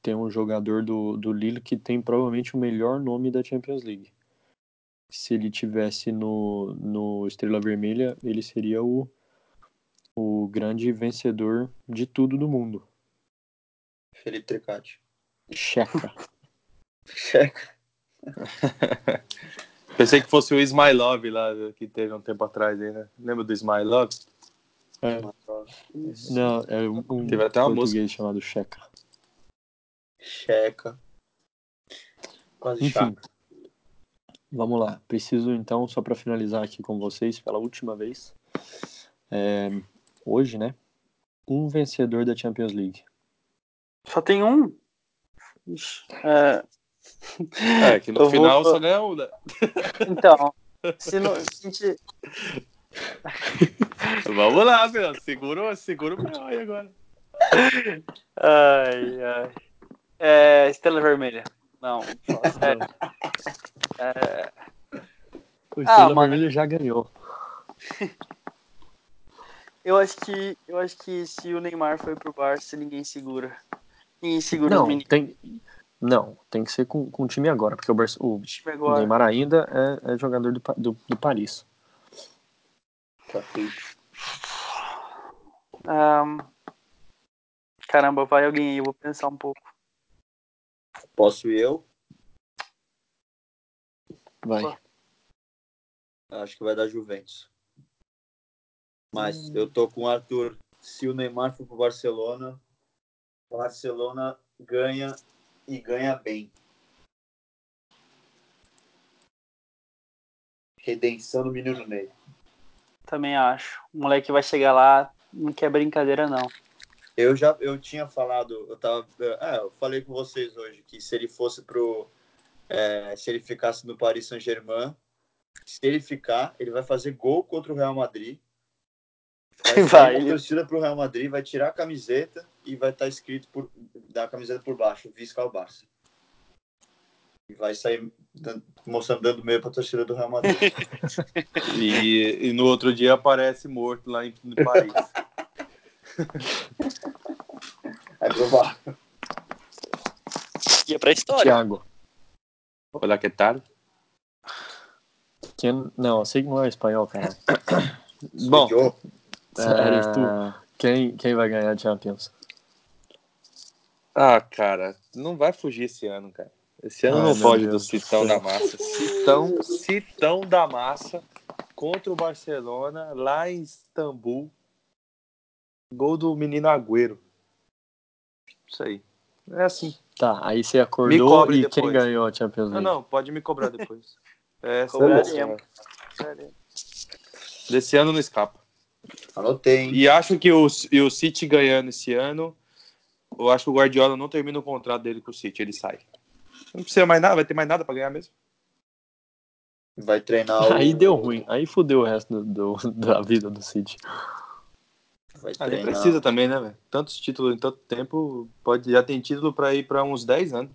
S1: tem um jogador do, do Lille que tem provavelmente o melhor nome da Champions League. Se ele tivesse no, no Estrela Vermelha, ele seria o, o grande vencedor de tudo do mundo.
S2: Felipe Tricati.
S1: Checa.
S2: Checa. [LAUGHS] [LAUGHS]
S5: Pensei que fosse o Ismailov lá que teve um tempo atrás aí, né? Lembra do Ismailov?
S1: É. Não, é um, um
S5: teve até uma
S1: português
S5: música
S1: chamado Checa.
S2: Checa. Quase Enfim, chato.
S1: Vamos lá. Preciso então, só para finalizar aqui com vocês pela última vez. É, hoje, né? Um vencedor da Champions League.
S3: Só tem um?
S5: É, é [LAUGHS] que no final vou... só ganha um, né?
S3: Então, se, não, se a gente... [LAUGHS]
S5: Vamos lá, meu. Segura, segura o meu aí agora.
S3: Ai, ai. É, Estrela Vermelha. Não. [LAUGHS] É,
S1: O
S3: Ah,
S1: Estrela
S3: mano.
S1: Vermelha já ganhou.
S3: eu acho que eu acho que se o Neymar foi pro Barça, ninguém segura. Ninguém segura o
S1: Não,
S3: menino
S1: tem, não, tem que ser com, com o time agora, porque o, Barça, o
S3: agora.
S1: Neymar ainda é, é jogador do, do, do Paris.
S2: Tá feito.
S3: Ahn, caramba, vai alguém aí, eu vou pensar um pouco.
S2: Posso ir eu?
S1: Vai.
S3: Opa.
S2: Acho que vai dar Juventus. Mas eu tô com o Arthur. Se o Neymar for pro Barcelona, o Barcelona ganha e ganha bem. Redenção do menino Ney.
S3: Também acho. O moleque vai chegar lá, não quer brincadeira, não.
S2: Eu já eu tinha falado, eu tava, é, eu falei com vocês hoje que se ele fosse pro é, se ele ficasse no Paris Saint-Germain, se ele ficar, ele vai fazer gol contra o Real Madrid. Vai,
S3: Vai, ele-
S2: torcida pro Real Madrid, vai tirar a camiseta e vai estar escrito por da camiseta por baixo, Visca ao Barça. E vai sair dan- mostrando dando meio pra torcida do Real Madrid. [LAUGHS]
S5: E, e no outro dia aparece morto lá em, em Paris. [LAUGHS]
S2: É provável.
S3: Ia pra história.
S1: Thiago.
S5: Olha que tal.
S1: Quem, não, eu sei que não é espanhol, cara.
S5: Bom,
S1: Eres tu. Quem, quem vai ganhar a Champions?
S5: Ah, cara, não vai fugir esse ano, cara. Esse ano
S1: Ai,
S5: não foge do
S1: Deus do
S5: Citão da Massa. Citão, Citão da Massa contra o Barcelona, lá em Istambul. Gol do menino Agüero. Isso aí. É assim.
S1: Tá, aí você
S5: Me
S1: acordou
S5: cobre
S1: e
S5: depois.
S1: quem ganhou a Champions
S5: Não,
S1: League?
S5: não, pode me cobrar depois. [LAUGHS] É,
S3: Cobraremos.
S5: sério. Desse ano não escapa.
S2: Anotei, hein?
S5: E acho que o, e o City ganhando esse ano, eu acho que o Guardiola não termina o contrato dele com o City, ele sai. Não precisa mais nada, vai ter mais nada pra ganhar mesmo.
S2: Vai treinar o...
S1: Aí deu ruim. Aí fudeu o resto do, do- da vida do City.
S2: Vai
S5: Ah,
S2: treinar...
S5: precisa também, né, velho? Tantos títulos em tanto tempo, pode já tem título pra ir pra uns 10 anos.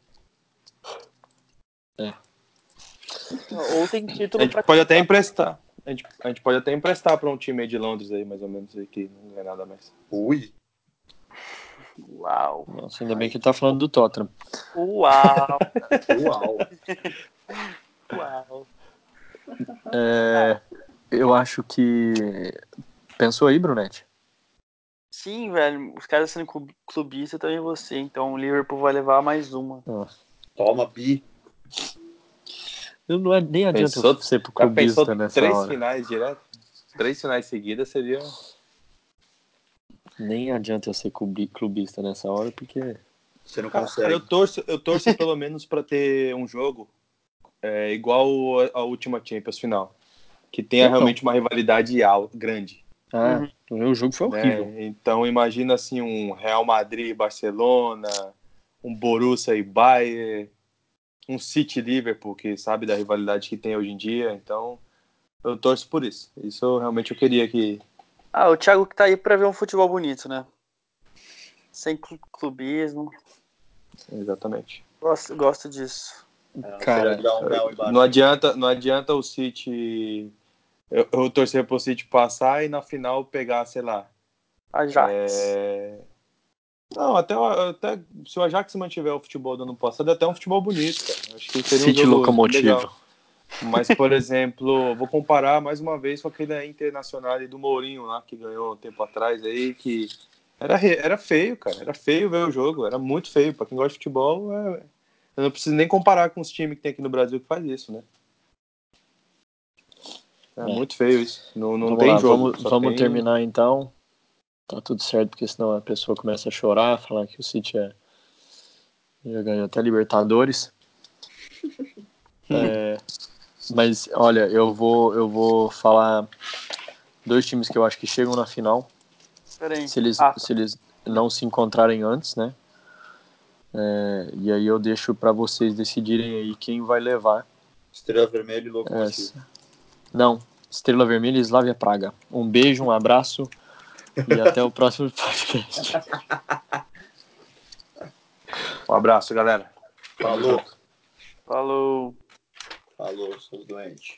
S3: Ou tem
S5: A
S3: título
S5: gente
S3: pra
S5: pode até emprestar. A gente, a gente pode até emprestar pra um time aí de Londres aí, mais ou menos, aí, que não ganha nada mais.
S2: Ui,
S3: Uau.
S1: Nossa, ainda bem que ele tá falando do Tottenham.
S3: Uau. [LAUGHS]
S2: uau.
S3: Uau.
S1: É, eu acho que. Pensou aí, Brunete?
S3: Sim, velho. Os caras sendo clu- clubista também você. Então o Liverpool vai levar mais uma.
S2: Toma, Bi.
S1: Eu não é, nem adianta
S5: Pensou-
S1: eu ser pro clubista nessa
S5: três
S1: hora.
S5: finais direto? Três finais seguidas seria.
S1: Nem adianta eu ser clubi- clubista nessa hora, porque.
S2: Você não
S5: Cara,
S2: consegue.
S5: eu torço, eu torço pelo menos pra ter um jogo é, igual a- a última Champions final. Que tenha
S1: Eu não.
S5: realmente uma rivalidade al- grande.
S1: Ah, o jogo foi horrível.
S5: né? Então imagina assim um Real Madrid Barcelona, um Borussia e Bayern, um City Liverpool, que sabe da rivalidade que tem hoje em dia. Então eu torço por isso. Isso eu, realmente eu queria que.
S3: Ah, o Thiago que tá aí pra ver um futebol bonito, né? Sem clu- clubismo.
S5: Exatamente.
S3: Gosto, gosto disso.
S2: É,
S1: Cara,
S2: um.
S5: Não adianta, não adianta o City. Eu, eu torcer pro City passar e na final pegar, sei lá.
S3: Ajax.
S5: é, Não, até, até se o Ajax mantiver o futebol do ano passado, é até um futebol bonito, cara. Acho que seria um
S1: City Locomotivo.
S5: legal. Mas, por exemplo, vou comparar mais uma vez com aquele internacional do Mourinho lá, que ganhou um tempo atrás aí, que era, era feio, cara. Era feio ver o jogo, era muito feio. Pra quem gosta de futebol, é- eu não preciso nem comparar com os times que tem aqui no Brasil que faz isso, né? É,
S1: É.
S5: muito feio isso. Não, não
S1: vamos
S5: tem
S1: lá,
S5: jogo.
S1: vamos, vamos
S5: tem-
S1: terminar então. Tá tudo certo, porque senão a pessoa começa a chorar, falar que o City é... já ganhou até Libertadores. [LAUGHS] É, mas olha, eu vou, eu vou falar dois times que eu acho que chegam na final. Se eles,
S3: Ah, tá.
S1: se eles não se encontrarem antes, né? É, e aí eu deixo pra vocês decidirem aí quem vai levar
S2: Estrela Vermelha e Locomotivo.
S1: essa. Não, Estrela Vermelha e Slavia Praga. Um beijo, um abraço e até o próximo podcast. [LAUGHS]
S5: Um abraço, galera.
S2: Falou.
S3: Falou.
S2: Falou, seus doentes.